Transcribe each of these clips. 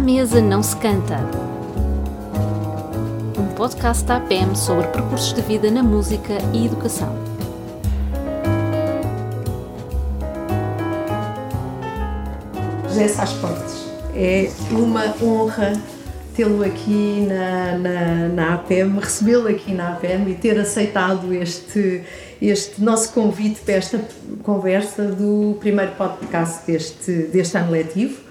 À mesa não se canta. Um podcast da APM sobre percursos de vida na música e educação. José Sás Portes. É uma honra tê-lo aqui na, na, na APM, recebê-lo aqui na APM e ter aceitado este, este nosso convite para esta conversa do primeiro podcast deste, deste ano letivo.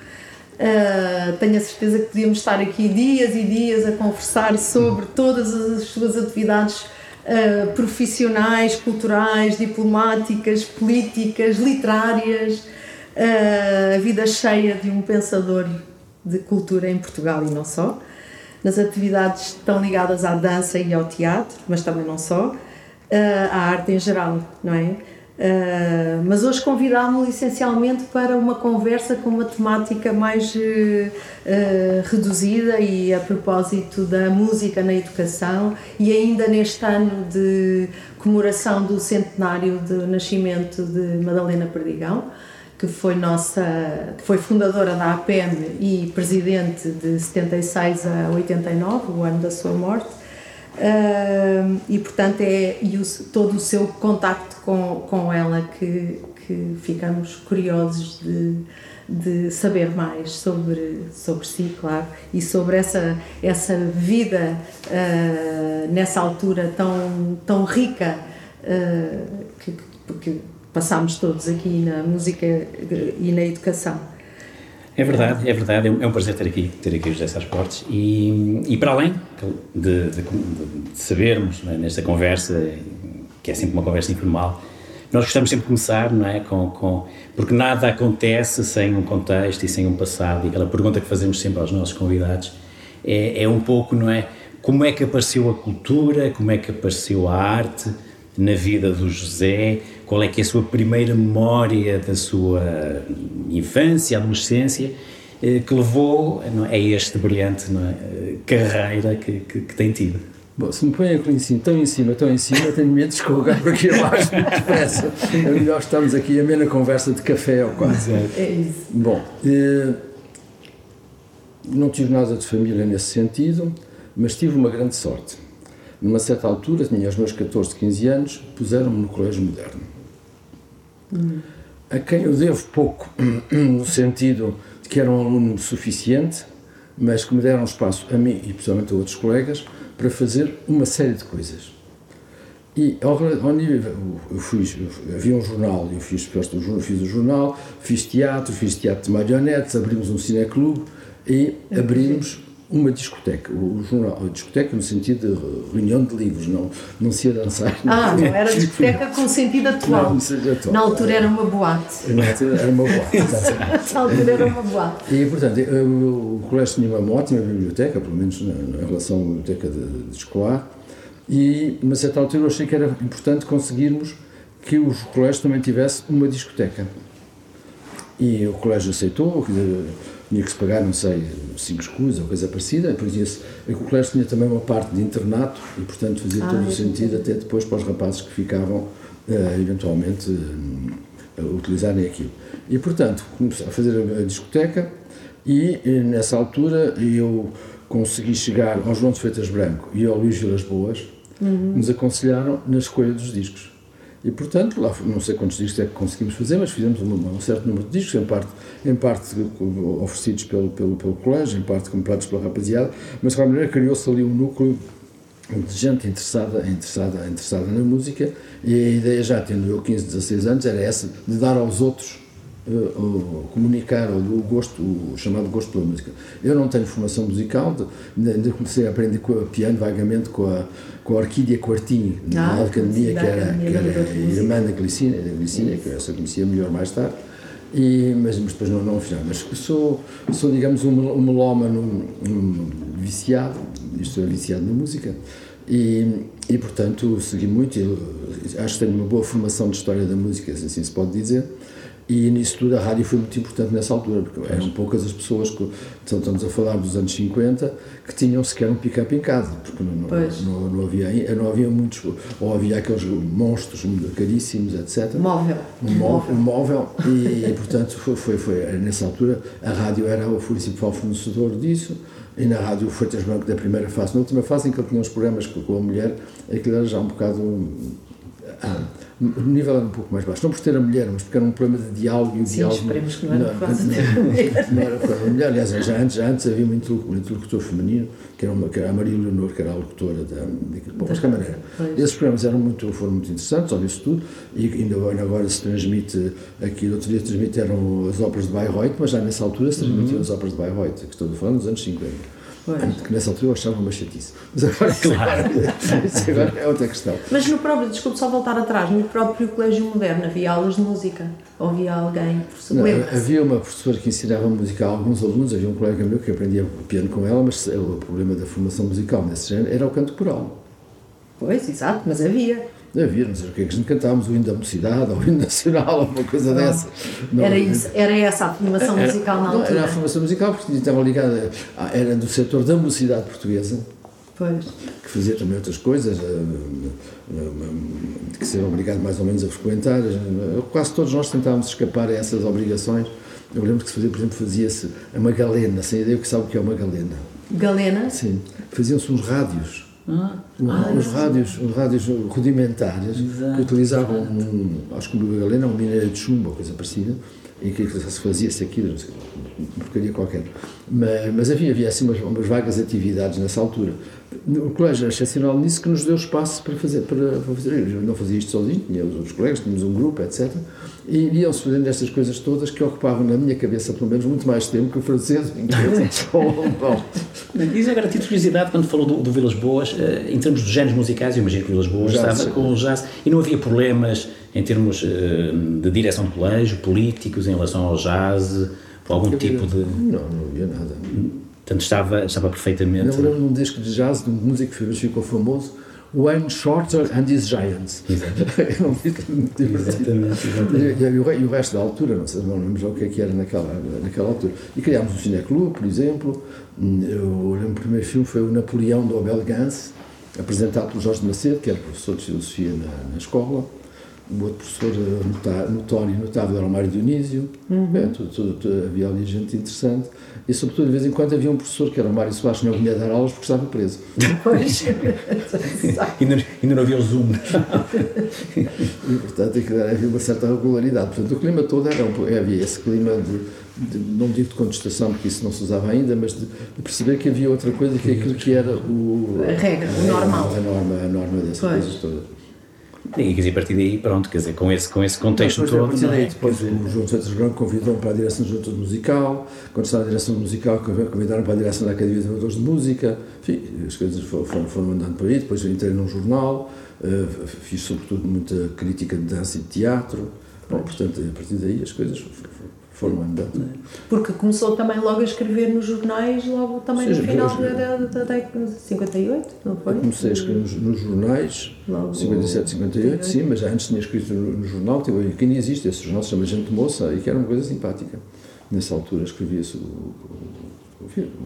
Uh, tenho a certeza que podíamos estar aqui dias e dias a conversar sobre todas as suas atividades uh, profissionais, culturais, diplomáticas, políticas, literárias, uh, a vida cheia de um pensador de cultura em Portugal e não só, nas atividades estão ligadas à dança e ao teatro, mas também não só, à arte em geral, não é? Uh, mas hoje convidámo-lo essencialmente para uma conversa com uma temática mais uh, reduzida e a propósito da música na educação e ainda neste ano de comemoração do centenário do nascimento de Madalena Perdigão, que foi nossa, que foi fundadora da APM e presidente de 76 a 89, o ano da sua morte. Uh, e portanto é e o, todo o seu contacto com, com ela que, que ficamos curiosos de, de saber mais sobre, sobre si, claro, e sobre essa, essa vida uh, nessa altura tão, tão rica uh, que, que passámos todos aqui na música e na educação. É verdade, é verdade. É um é prazer ter aqui, ter aqui o José Sá Portes e, e para além de, de, de sabermos né, nesta conversa, que é sempre uma conversa informal, nós gostamos sempre de começar, não é? Com, com, porque nada acontece sem um contexto e sem um passado. E aquela pergunta que fazemos sempre aos nossos convidados é, é um pouco, não é? Como é que apareceu a cultura, como é que apareceu a arte na vida do José, qual é que é a sua primeira memória da sua infância, adolescência, eh, que levou é, a este brilhante é, carreira que, que, que, tem tido. Bom, se me põem aqui em cima, tão em cima, tão em cima, tenho medo de escorregar por aqui abaixo muito depressa. É melhor estamos aqui a meia conversa de café ou quase. É isso. Bom, eh, não tive nada de família nesse sentido, mas tive uma grande sorte. Numa certa altura, tinha os meus 14, 15 anos, puseram-me no colégio moderno a quem eu devo pouco, no sentido de que era um aluno suficiente, mas que me deram espaço a mim e principalmente a outros colegas para fazer uma série de coisas. E ao, ao nível, eu fiz, havia um jornal, eu fiz, fiz o jornal, fiz teatro, fiz teatro de marionetes, abrimos um cineclube e abrimos uma discoteca, o jornal, a discoteca no sentido de reunião de livros, não, não se ia dançar. Ah, não era discoteca com sentido atual. Não, atual. Na altura era uma boate. Na altura era uma boate. Na altura era uma boate. E, portanto, o colégio tinha uma ótima biblioteca, pelo menos na, na relação à biblioteca de, de escolar, e, a certa altura, eu achei que era importante conseguirmos que o colégio também tivesse uma discoteca. E o colégio aceitou, tinha que se pagar, não sei, cinco escudos ou coisa parecida, por isso o colégio tinha também uma parte de internato e, portanto, fazia ah, todo o sentido até depois para os rapazes que ficavam, uh, eventualmente, uh, utilizarem aquilo. E, portanto, comecei a fazer a, a discoteca e, e, nessa altura, eu consegui chegar ao João de Freitas Branco e ao Luís Vilas Boas, uhum. nos aconselharam na escolha dos discos. E, portanto, lá não sei quantos discos é que conseguimos fazer, mas fizemos um, um certo número de discos, em parte, em parte oferecidos pelo, pelo, pelo colégio, em parte comprados pela rapaziada, mas de qualquer maneira criou-se ali um núcleo de gente interessada, interessada, interessada na música e a ideia já tendo eu 15, 16 anos era essa, de dar aos outros uh, comunicar o gosto, o chamado gosto pela música. Eu não tenho formação musical, ainda comecei a aprender com, piano vagamente com a, com a Orquídea Quartinho, ah, na academia, que era, que era irmã da Glicina, da Glicina que eu só conhecia melhor mais tarde. E, mas, mas depois não, não afinal. Mas sou, sou, digamos, um, um melómano um, viciado, estou é, viciado na música, e, e portanto segui muito. acho que tenho uma boa formação de história da música, assim se pode dizer, E nisso tudo a rádio foi muito importante nessa altura, porque eram poucas as pessoas, que, então estamos a falar dos anos 50, que tinham sequer um pick-up em casa, porque não, não, não, havia, não havia muitos, ou havia aqueles monstros caríssimos, etc. Móvel. Um móvel. Um móvel e, portanto, foi, foi, foi, nessa altura, a rádio era o principal fornecedor disso, e na rádio Freitas Branco da primeira fase. Na última fase em que ele tinha os programas com a mulher, aquilo era já um bocado ah, o nível era um pouco mais baixo. Não por ter a mulher, mas porque era um problema de diálogo e o Sim, diálogo. esperemos que não era por causa não, não era por causa da mulher. Aliás, já antes, já antes havia um interlocutor, interlocutor feminino, que era, uma, que era a Maria Leonor, que era a locutora da. de, bom, mas que maneira. Esses programas eram muito, foram muito interessantes, óbvio tudo, e ainda agora se transmite, aqui outro dia transmitiram as óperas de Bayreuth, mas já nessa altura se transmitiam uhum. as óperas de Bayreuth, que estou a falar nos anos 50. Pois. Que nessa altura eu achava uma chatice. Mas agora, claro. isso agora é outra questão. Mas no próprio, desculpe só voltar atrás, no próprio Colégio Moderno havia aulas de música? Ou havia alguém, professor? Não, havia uma professora que ensinava música a alguns alunos, havia um colega meu que aprendia piano com ela, mas o problema da formação musical nesse género era o canto coral. Pois, exato, mas havia. Havia, não sei o que é que a gente cantávamos, o hino da mocidade, ou o hino nacional, ou uma coisa não. dessa. Não, era, isso, era essa a formação era, musical na altura? Era a formação musical, porque estava ligada, era do setor da mocidade portuguesa, pois. que fazia também outras coisas, eh, eh, eh, que ser obrigado mais ou menos a frequentar. Quase todos nós tentávamos escapar a essas obrigações. Eu lembro que se fazia, por exemplo, fazia-se a Magalena, sem ideia que sabe o que é uma Galena. Galena? Sim. Faziam-se uns rádios ah, ah, os, rádios, os rádios rudimentares Exato. que utilizavam, um, acho que o Galena, um minério de chumbo, ou coisa parecida, em que se fazia-se aquilo, uma porcaria qualquer. Mas, mas havia, havia assim umas, umas, vagas atividades nessa altura. O colégio era excepcional nisso que nos deu espaço para fazer. Para, para fazer. Eu não fazia isto sozinho, tinha os outros colegas, tínhamos um grupo, etc. E iam-se fazendo estas coisas todas que ocupavam na minha cabeça, pelo menos, muito mais tempo que o francês, o inglês ou o alemão. Diz agora, tive curiosidade, quando falou do, do Vilas Boas, eh, em termos de géneros musicais, eu imagino que o Vilas Boas já, estava com o jazz, e não havia problemas em termos eh, de direção de colégio, políticos, em relação ao jazz, por algum tipo de... Não, não havia nada. Portanto, estava, estava perfeitamente... Eu lembro de um disco de jazz, de um músico que ficou famoso, Wayne Shorter and His Giants. Exatamente. exatamente, exatamente. E, e, e, o resto da altura, não sei, não lembro o que é que era naquela, naquela altura. E criámos o Cineclube, por exemplo. Eu lembro o primeiro filme foi o Napoleão do Abel Gance, apresentado pelo Jorge Macedo, que era professor de filosofia na, na escola o outro professor eh, notório e notável era o Mário Dionísio, uhum. é, tudo, tudo, tudo, havia ali gente interessante, e sobretudo de vez em quando havia um professor que era o Mário Soares, que não vinha dar aulas porque estava preso. Pois. ainda, ainda não havia o Zoom. e, portanto, havia uma certa regularidade. Portanto, o clima todo era, havia esse clima de, de, não digo de contestação, porque isso não se usava ainda, mas de, de perceber que havia outra coisa que aquilo que era o... A regra, o normal. A norma, a norma dessas pois. coisas todas. E quer dizer, a partir daí, pronto, quer dizer, com esse, com esse contexto depois, todo. A partir daí, depois o João Santos Branco convidou-me para a direção do Junta Musical, quando estava na direção musical, convidaram para a direção da Academia de Amadores de Música, enfim, as coisas foram, foram andando por aí. Depois eu entrei num jornal, uh, fiz sobretudo muita crítica de dança e de teatro. Bom, portanto, a partir daí as coisas foram andando. Porque começou também logo a escrever nos jornais, logo também Sim, no final da, da década de 58, não foi? Eu comecei a escrever nos, nos jornais, logo 57, 58, sim, mas antes tinha escrito no, no jornal, tipo, que ainda existe, esse jornal se chama Gente Moça, e que era uma coisa simpática. Nessa altura escrevia-se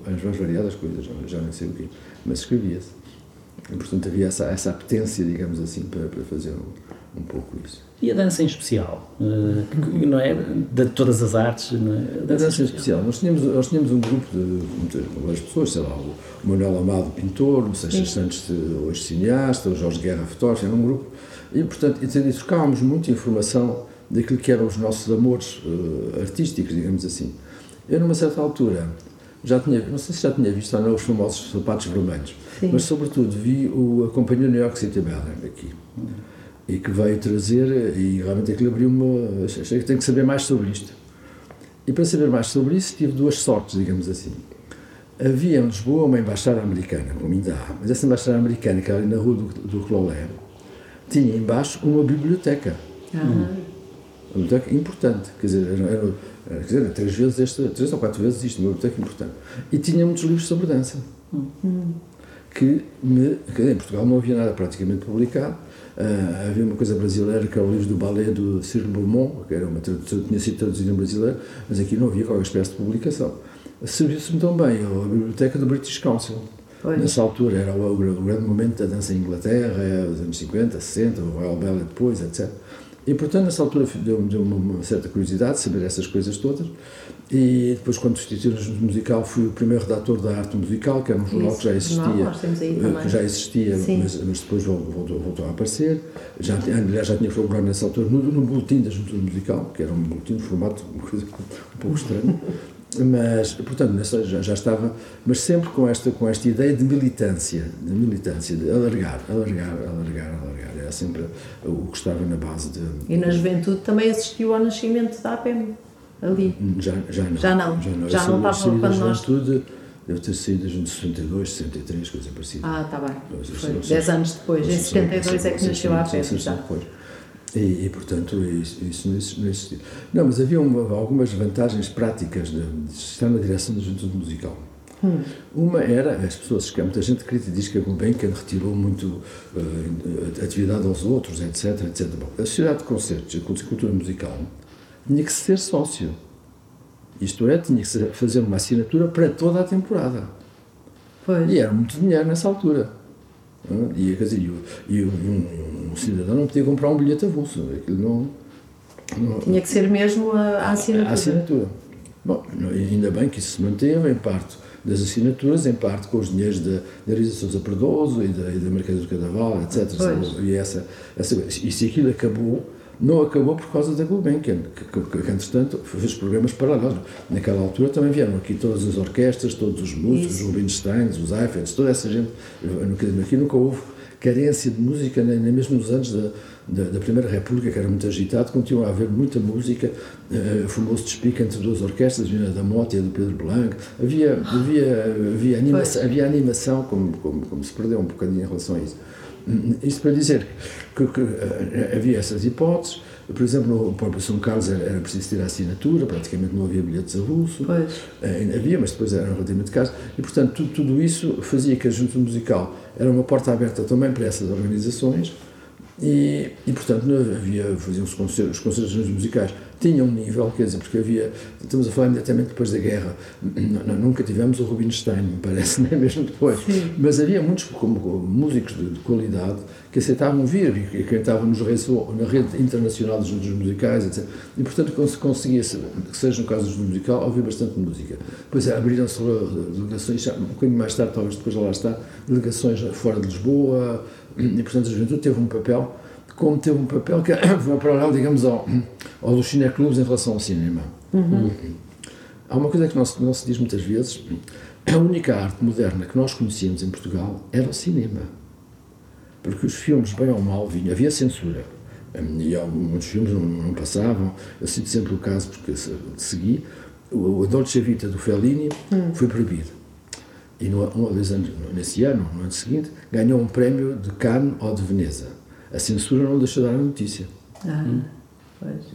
as mais variadas coisas, já nem sei o quê, mas escrevia-se. E, portanto, havia essa, essa apetência, digamos assim, para, para fazer um, um pouco isso. E a dança em especial? Uh, não é? De todas as artes? Não é? A dança, a dança em especial. Nós tínhamos, nós tínhamos um grupo de, várias pessoas, sei lá, o Manuel Amado, pintor, o Seixas Santos, hoje cineasta, o Jorge Guerra, fotógrafo, era um grupo. E, portanto, e, trocávamos muita informação daquilo que eram os nossos amores uh, artísticos, digamos assim. Eu, numa certa altura, já tinha, não sei se já tinha visto ou não os famosos sapatos vermelhos, Sim. mas, sobretudo, vi o, a Companhia New York City Ballet aqui e que veio trazer, e realmente aquilo abriu-me. Achei que tenho que saber mais sobre isto. E para saber mais sobre isso, tive duas sortes, digamos assim. Havia em Lisboa uma embaixada americana, como ainda há, mas essa embaixada americana, que era ali na rua do, do Clolé, tinha embaixo uma biblioteca. Uhum. Uma biblioteca importante, quer dizer, era, era, quer dizer, três vezes esta, três ou quatro vezes isto, uma biblioteca importante. E tinha muitos livros sobre dança. Uhum que me. Em Portugal não havia nada praticamente publicado. Uh, havia uma coisa brasileira que era o livro do ballet do Cyril Beaumont, que era uma tradução, tinha sido traduzido em brasileiro, mas aqui não havia qualquer espécie de publicação. Serviu-se-me também a biblioteca do British Council. Nessa altura era o, o, grande momento da dança em Inglaterra, os anos 50, 60, o Royal Ballet depois, etc. E, portanto, nessa altura deu-me deu uma certa curiosidade saber essas coisas todas. E depois, quando substituí o musical, fui o primeiro redator da arte musical, que era um jornal Isso, que já existia. Não, eh, que já existia, mas, mas, depois voltou, voltou, a aparecer. Já, aliás, já tinha colaborado nessa altura no, no boletim da Junta Musical, que era um boletim de formato uma coisa um pouco estranho. mas portanto nessa, já, já, estava mas sempre com esta com esta ideia de militância de militância de alargar alargar alargar alargar era sempre o que estava na base de e na juventude também assistiu ao nascimento da APM ali. Já já não. Já não. Já não, já não estava quando nós juventude deve ter saído em 62 63 coisa parecida. Ah está bem. Foi, 10 anos depois. Em 72 é que nasceu a APM já e, e, portanto, isso, isso não existia. Não, mas havia uma, algumas vantagens práticas de, de, estar na direção da juventude musical. Hum. Uma era, as pessoas, que muita gente diz que a Gulbenkian retirou muito uh, atividade aos outros, etc, etc. Bom, a sociedade de concertos, a cultura musical, tinha que ser sócio. Isto é, tinha que fazer uma assinatura para toda a temporada. Pois. E era muito dinheiro nessa altura. E, quer dizer, e, e um, um, cidadão não podia comprar um bilhete avulso. Aquilo não, não, Tinha que ser mesmo a, a assinatura. A assinatura. Bom, ainda bem que isso se manteve, em parte das assinaturas, em parte com os dinheiros da, da Sousa Perdoso e da, e da do Cadaval, etc. Pois. E, essa, essa, e se aquilo acabou, não acabou por causa da Gulbenkian, que, que, que, entretanto fez programas paralelos. Naquela altura também vieram aqui todas as orquestras, todos os músicos, os Rubinsteins, os Eiffels, toda essa gente. Aqui nunca houve carência de música, nem, mesmo nos anos da, da, da, Primeira República, que era muito agitado, continua a haver muita música. Uh, Formou-se despique entre duas orquestras, a da Mota e a do Pedro Blanco. Havia, havia, havia, animação, havia animação, como, como, como se perdeu um bocadinho em relação a isso. Isto para dizer que, que, eh, havia essas hipóteses. Por exemplo, no próprio São Carlos era, era preciso ter a assinatura, praticamente não havia bilhetes avulso. Pois. Uh, havia, mas depois eram relativamente caros. E, portanto, tudo, tudo isso fazia que a junta musical era uma porta aberta também para essas organizações. E, e portanto, havia, faziam-se concertos, os concertos musicais tinha um nível, quer dizer, porque havia, estamos a falar imediatamente depois da guerra, nunca tivemos o Rubinstein, me parece, nem mesmo depois, Sim. mas havia muitos como, músicos de, de, qualidade que aceitavam vir e que estavam nos na rede internacional dos juntos musicais, etc. E, portanto, conseguia, que seja no caso do musical, ouvir bastante música. Depois abriram-se delegações, um bocadinho mais tarde, talvez depois lá está, delegações fora de Lisboa, e, portanto, a juventude teve um papel como teve um papel que foi paralelo, digamos, ao, ao dos cineclubes em relação ao cinema. Uhum. Há uma coisa que não se, não se diz muitas vezes: a única arte moderna que nós conhecíamos em Portugal era o cinema. Porque os filmes, bem ou mal, vinham, havia censura. E muitos filmes não, não passavam. Eu cito sempre o caso, porque segui. O Dolce Vita do Fellini uhum. foi proibido. E no, dois anos, nesse ano, no ano seguinte, ganhou um prémio de Cannes ou de Veneza a censura não deixa de dar a notícia. Ah, hum?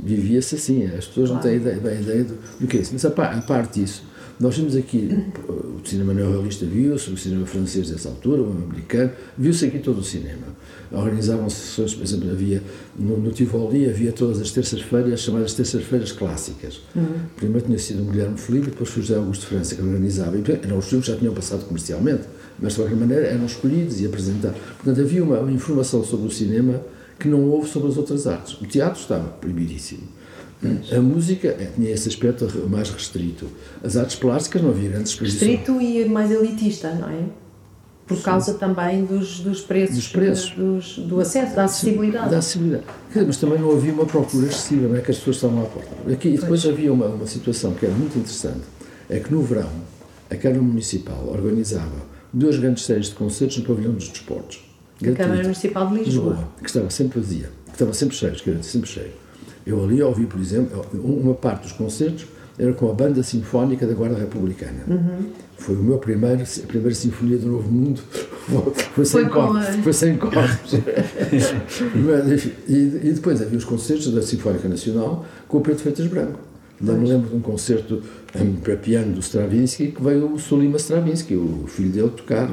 Vivia-se assim, as pessoas claro. não têm ideia, bem ideia do, do que é isso. Mas a, a parte disso, nós vimos aqui, o cinema neorrealista viu-se, o cinema francês dessa altura, o americano, viu-se aqui todo o cinema. Organizavam sessões, por exemplo, havia, no, no Tivoli havia todas as terças-feiras, chamadas terças-feiras clássicas. Uhum. Primeiro tinha sido o Guilherme Felipe, depois foi o José Augusto França que organizava. E, eram os filmes que já tinham passado comercialmente mas de qualquer maneira eram escolhidos e apresentados. Portanto, havia uma, uma informação sobre o cinema que não houve sobre as outras artes. O teatro estava proibidíssimo. A música é, tinha esse aspecto mais restrito. As artes plásticas não havia grandes exposições. Restrito e mais elitista, não é? Por Sim. causa também dos, dos preços, dos preços. Dos, do acesso, da acessibilidade. Da acessibilidade. Mas também não havia uma procura excessiva, não é? Que as pessoas estavam à porta. Aqui, e depois havia uma, uma situação que era muito interessante: é que no verão a Câmara Municipal organizava duas grandes séries de concertos no Pavilhão dos Desportos. A Câmara Municipal de Lisboa. Lisboa. Que estava sempre vazia, que estava sempre cheio, que sempre cheio. Eu ali ouvi, por exemplo, uma parte dos concertos era com a Banda Sinfónica da Guarda Republicana. Uhum. Foi o meu primeiro, a primeira Sinfonia do Novo Mundo. Foi sem cortes. Foi sem cortes. e, e depois havia os concertos da Sinfónica Nacional com o Pedro Feitas Branco. Ainda me lembro de um concerto para piano do Stravinsky que veio o Sulima Stravinsky, o filho dele, tocar.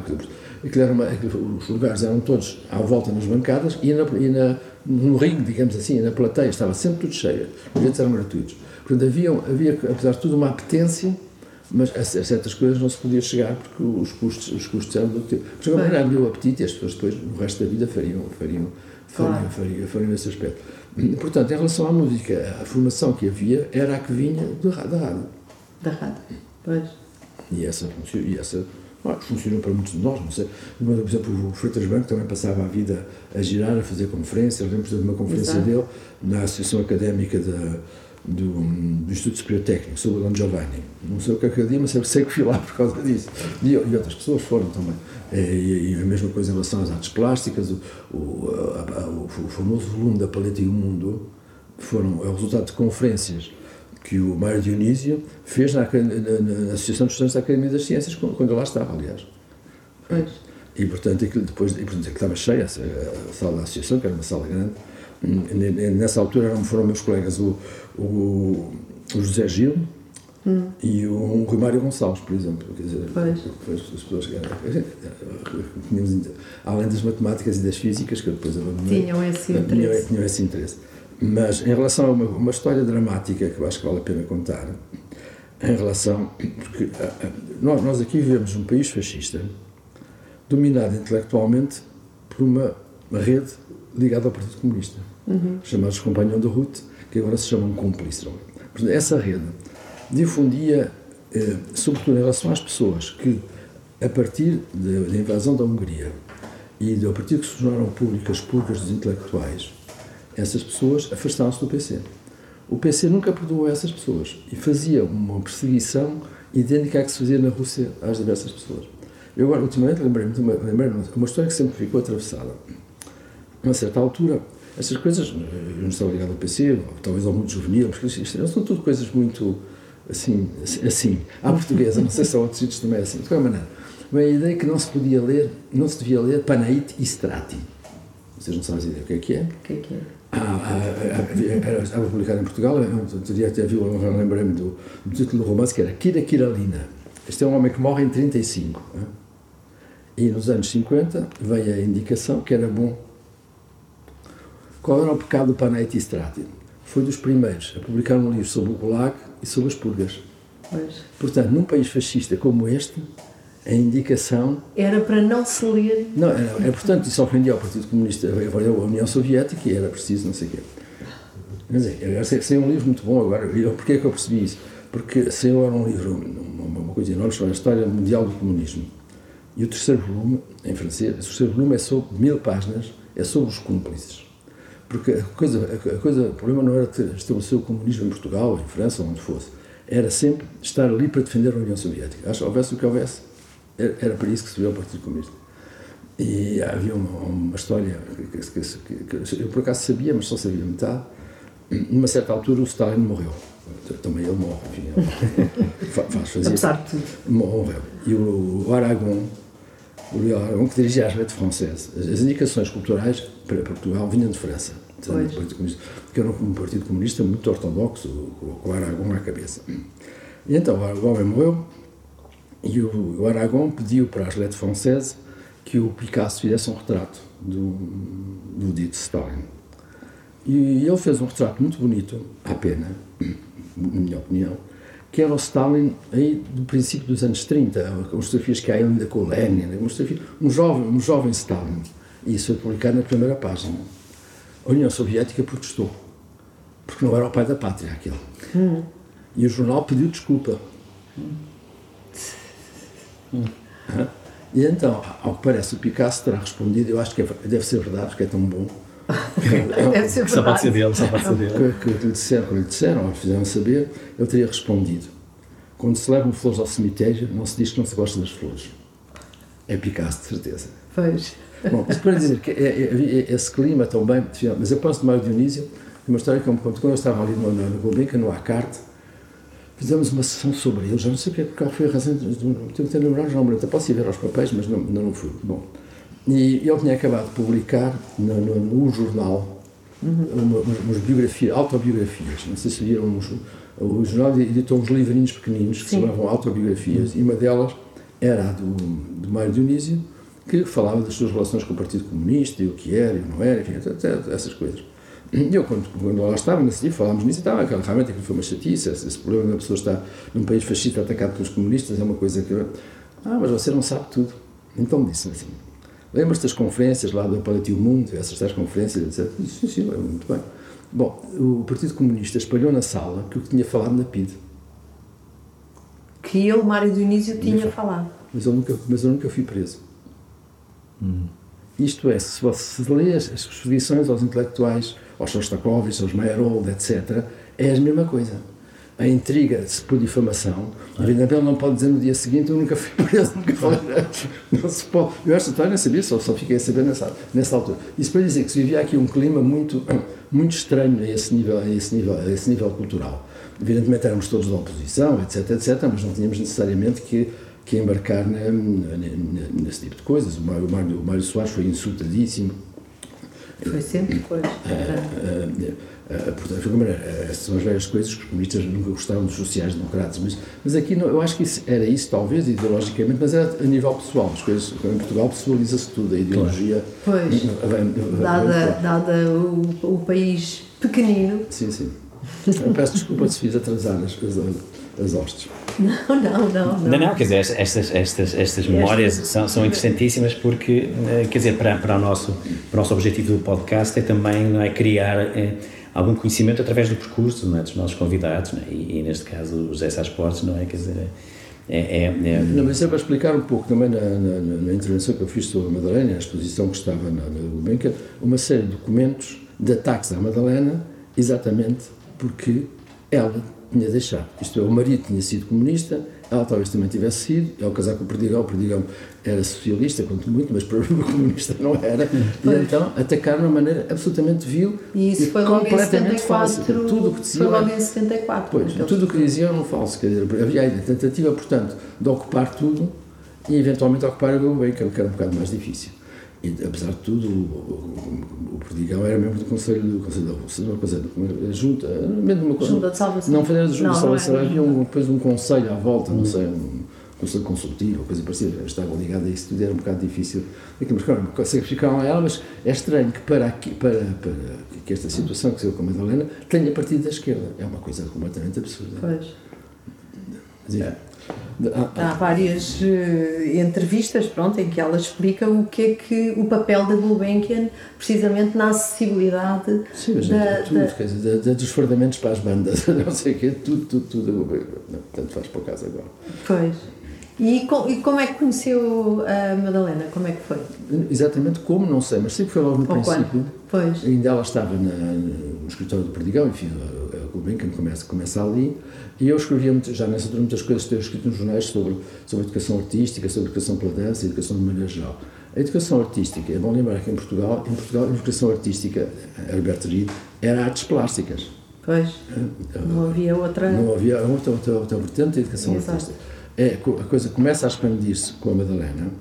aquilo era uma, aquilo, os lugares eram todos à volta nas bancadas e, na, e na, no ringue, digamos assim, na plateia, estava sempre tudo cheio. Os bilhetes eram gratuitos. Portanto, havia, havia, apesar de tudo, uma apetência mas a certas coisas não se podia chegar porque os custos, os custos eram do que. Porque a maneira abriu o apetite e as pessoas depois, no resto da vida, fariam, fariam, fariam, claro. fariam, fariam esse aspecto. Portanto, em relação à música, a formação que havia era a que vinha da rádio. Da rádio, pois. E essa, e essa ah, funcionou para muitos de nós, não sei. Por exemplo, o Freitas Branco também passava a vida a girar, a fazer conferências. Lembro de uma conferência Exato. dele na Associação Académica da do, do Instituto Superior Técnico, sobre o Don Giovanni. Não sei o que é que eu digo, mas sei que fui lá por causa disso. E, e outras pessoas foram também. E, e, a mesma coisa em relação às artes plásticas, o, o, a, a, o, famoso volume da Paleta e o Mundo foram, é o resultado de conferências que o Mário Dionísio fez na, na, na Associação de Estudantes da Academia das Ciências, quando, quando lá estava, aliás. Pois. E, portanto, aquilo depois, e, portanto, estava cheia a, sala da associação, que era uma sala grande, Nessa altura foram meus colegas o, o, o José Gil hum. e o, Rui Mário Gonçalves, por exemplo. Quer dizer, pois. as pessoas tínhamos, além das matemáticas e das físicas, que depois abandonei, tinham esse interesse. Tinham, esse interesse. Mas em relação a uma, uma, história dramática que eu acho que vale a pena contar, em relação. Porque nós, nós aqui vivemos num país fascista, dominado intelectualmente por uma, rede ligada ao Partido Comunista uhum. chamados Companhão de Ruth, que agora se chamam cúmplices. Essa rede difundia, eh, sobretudo em relação às pessoas que, a partir da invasão da Hungria e a partir que se tornaram públicas públicas dos intelectuais, essas pessoas afastaram-se do PC. O PC nunca perdoou essas pessoas e fazia uma perseguição idêntica à que se fazia na Rússia às diversas pessoas. Eu agora, ultimamente, lembrei-me de uma, lembrei uma história que sempre ficou atravessada. A uma certa altura, essas coisas, eu não estava ligado ao PC, talvez ao mundo juvenil, porque isto, são tudo coisas muito assim, assim, à portuguesa, não sei se há outros sítios também é assim, de qualquer maneira. Bem, a ideia é que não se podia ler, não se devia ler Panaite e Strati. Vocês não sabem ideia o que é que é? O que é que é? Ah, ah, ah, estava publicado em Portugal, eu teria até viu, lembrei-me do, do título do romance que era Kira Kiralina. Este é um homem que morre em 35. Hein? E nos anos 50 veio a indicação que era bom qual era o pecado do Panaiti Strati? Foi dos primeiros a publicar um livro sobre o Gulag e sobre as purgas. Pois. Portanto, num país fascista como este, a indicação. Era para não se ler. Não, era, é, portanto, isso ofendia ao Partido Comunista, a União Soviética, e era preciso, não sei o quê. Quer dizer, saiu um livro muito bom agora. Porquê é que eu percebi isso? Porque saiu agora um livro, uma, uma coisa enorme, sobre a história mundial do comunismo. E o terceiro volume, em francês, o terceiro volume é sobre mil páginas, é sobre os cúmplices. Porque a coisa, a coisa, o problema não era estabelecer o comunismo em Portugal, em França, onde fosse. Era sempre estar ali para defender a União Soviética. Acho que houvesse o que houvesse, era, era para isso que se viu o Partido Comunista. E havia uma, uma história que, que, que, eu por acaso sabia, mas só sabia metade. Numa certa altura o Stalin morreu. Também ele morre, enfim. Ele faz, fazia, Apesar de tudo. Morreu. E o, o Aragon, o Aragon que dirigia as letras francesas, as indicações culturais para Portugal vinham de França, do Partido Comunista, que era um partido comunista muito ortodoxo, com o Aragon à cabeça. E então o homem morreu e o, o Aragon pediu para as lettres francesas que o Picasso fizesse um retrato do, do dito Stalin. E ele fez um retrato muito bonito, à pena, na minha opinião, que era o Stalin aí do princípio dos anos 30, com fotografias que há ainda com o Lenin, um jovem, um jovem Stalin. E isso foi publicado na primeira página. A União Soviética protestou, porque não era o pai da pátria aquele. Hum. E o jornal pediu desculpa. Hum. E então, ao que parece, o Picasso terá respondido, eu acho que é, deve ser verdade, porque é tão bom. deve ser verdade. Só pode ser dele, só pode ser dele. Que, que, lhe disseram, que lhe disseram, ou fizeram saber, ele teria respondido. Quando se levam flores ao cemitério, não se diz que não se gosta das flores. É Picasso, de certeza. Pois. Bom, isso para dizer que é, é, é, esse clima também, mas eu posso tomar o Dionísio, uma história que eu me conto, quando eu estava ali no, no, no Gulbenkian, no Acarte, fizemos uma sessão sobre ele, já não sei o que, qual foi a razão, tenho que lembrar, já não me lembro, posso ir ver aos papéis, mas não, não, não fui. Bom, e ele tinha acabado de publicar no, no, no jornal uhum. uma, umas biografias, autobiografias, não sei se viram, uns, o jornal editou uns livrinhos pequeninos que Sim. se chamavam autobiografias, uhum. e uma delas era a do, do Mário Dionísio, que falava das suas relações com o Partido Comunista e o que era e o que não era, enfim, até, essas coisas. E eu, quando, quando lá estava, nesse dia, falámos nisso e estava, realmente aquilo foi uma chatice, esse, esse problema uma pessoa estar num país fascista atacado pelos comunistas é uma coisa que. Ah, mas você não sabe tudo. Então me disse assim: lembras-te das conferências lá do Palatio Mundo, essas tais conferências, etc. Disse, sim, sim, lembro muito bem. Bom, o Partido Comunista espalhou na sala que eu tinha falado na PID. Que ele, Mário Dionísio, tinha falado. Mas eu nunca, mas eu nunca fui preso. Isto é, se você lê as exposições aos intelectuais, aos Shostakovich, aos Meyerhold, etc., é a mesma coisa. A intriga-se por difamação, ah. evidentemente não pode dizer no dia seguinte eu nunca fui preso, nunca falei não se pode. Eu esta história não sabia, só, só fiquei a saber nessa, nessa altura. Isso para dizer que se vivia aqui um clima muito, muito estranho a esse nível, a esse nível, a esse nível cultural. Evidentemente éramos todos da oposição, etc, etc, mas não tínhamos necessariamente que que embarcar na, na, nesse tipo de coisas. O Mário, o Mário, o Mário Soares foi insultadíssimo. Foi sempre uh, portanto, são as velhas coisas que os comunistas nunca gostaram dos sociais-democratas, mas, mas aqui não, eu acho que isso, era isso, talvez, ideologicamente, mas era a nível pessoal. As coisas, em Portugal pessoaliza-se tudo, a ideologia. Pois, dada, dada o, o país pequenino. Sim, sim. Eu peço desculpa se fiz atrasar as, as, as hostes. Não, não, não. Não, não, quer dizer, estas, estas, estas memórias são, são interessantíssimas porque, eh, quer dizer, para, para, o nosso, para o nosso objetivo do podcast é também não é, criar é, algum conhecimento através do percurso não é, dos nossos convidados, é? e, e, neste caso o José Sá Portes, não é? Quer dizer, é, é, é, Não, mas é para explicar um pouco também na, na, na, intervenção que eu fiz sobre a Madalena, a exposição que estava na, na Gulbenkian, uma série de documentos de ataques à Madalena, exatamente porque ela tinha deixado. Isto é, o marido tinha sido comunista, ela talvez também tivesse sido, ao casar com o Perdigão, o Perdigão era socialista, quanto muito, mas provavelmente comunista não era, pois. e então atacaram de uma maneira absolutamente vil e, isso e foi completamente falso. Tudo o que diziam, foi logo em 74. Pois, tudo o que diziam era um falso, quer dizer, havia a tentativa, portanto, de ocupar tudo e eventualmente ocupar o bem, que era um bocado mais difícil. E, apesar de tudo, o, o, o Perdigão era membro do Conselho, do Conselho da Rússia, uma coisa, junta, mesmo uma coisa. Junta de salvação. Não foi a junta de salvação, havia um, depois um conselho à volta, não sei, um conselho consultivo, coisa parecida, estavam ligados a isso tudo, era um bocado difícil. Mas, claro, sacrificaram ela, mas é estranho que para, aqui, para, para que esta situação que se deu com a Madalena tenha partido da esquerda. É uma coisa completamente absurda. Pois. É. Há várias uh, entrevistas pronto, em que ela explica o que é que o papel da Gulbenkian precisamente na acessibilidade Sim, mas da, é tudo, da... Quer dizer, da, dos fardamentos para as bandas, não sei o quê, tudo, tudo, tudo, tanto faz para o caso agora. Pois. E, com, e como é que conheceu a Madalena? Como é que foi? Exatamente como, não sei, mas sempre foi logo no Ou princípio. Quando? Pois. Ainda ela estava na, no escritório do Perdigão, enfim, a Gulbenkian começa, começa ali e eu escrevia muito, já nessa altura muitas coisas que tenho escrito nos jornais sobre, sobre educação artística, sobre educação pela dança educação de maneira geral. A educação artística, é bom lembrar que em Portugal, em Portugal a educação artística, Herbert Reed, era artes plásticas. Pois, não havia outra... Não havia outra, outra, outra vertente de educação Exato. artística. É, a coisa começa a expandir-se com a Madalena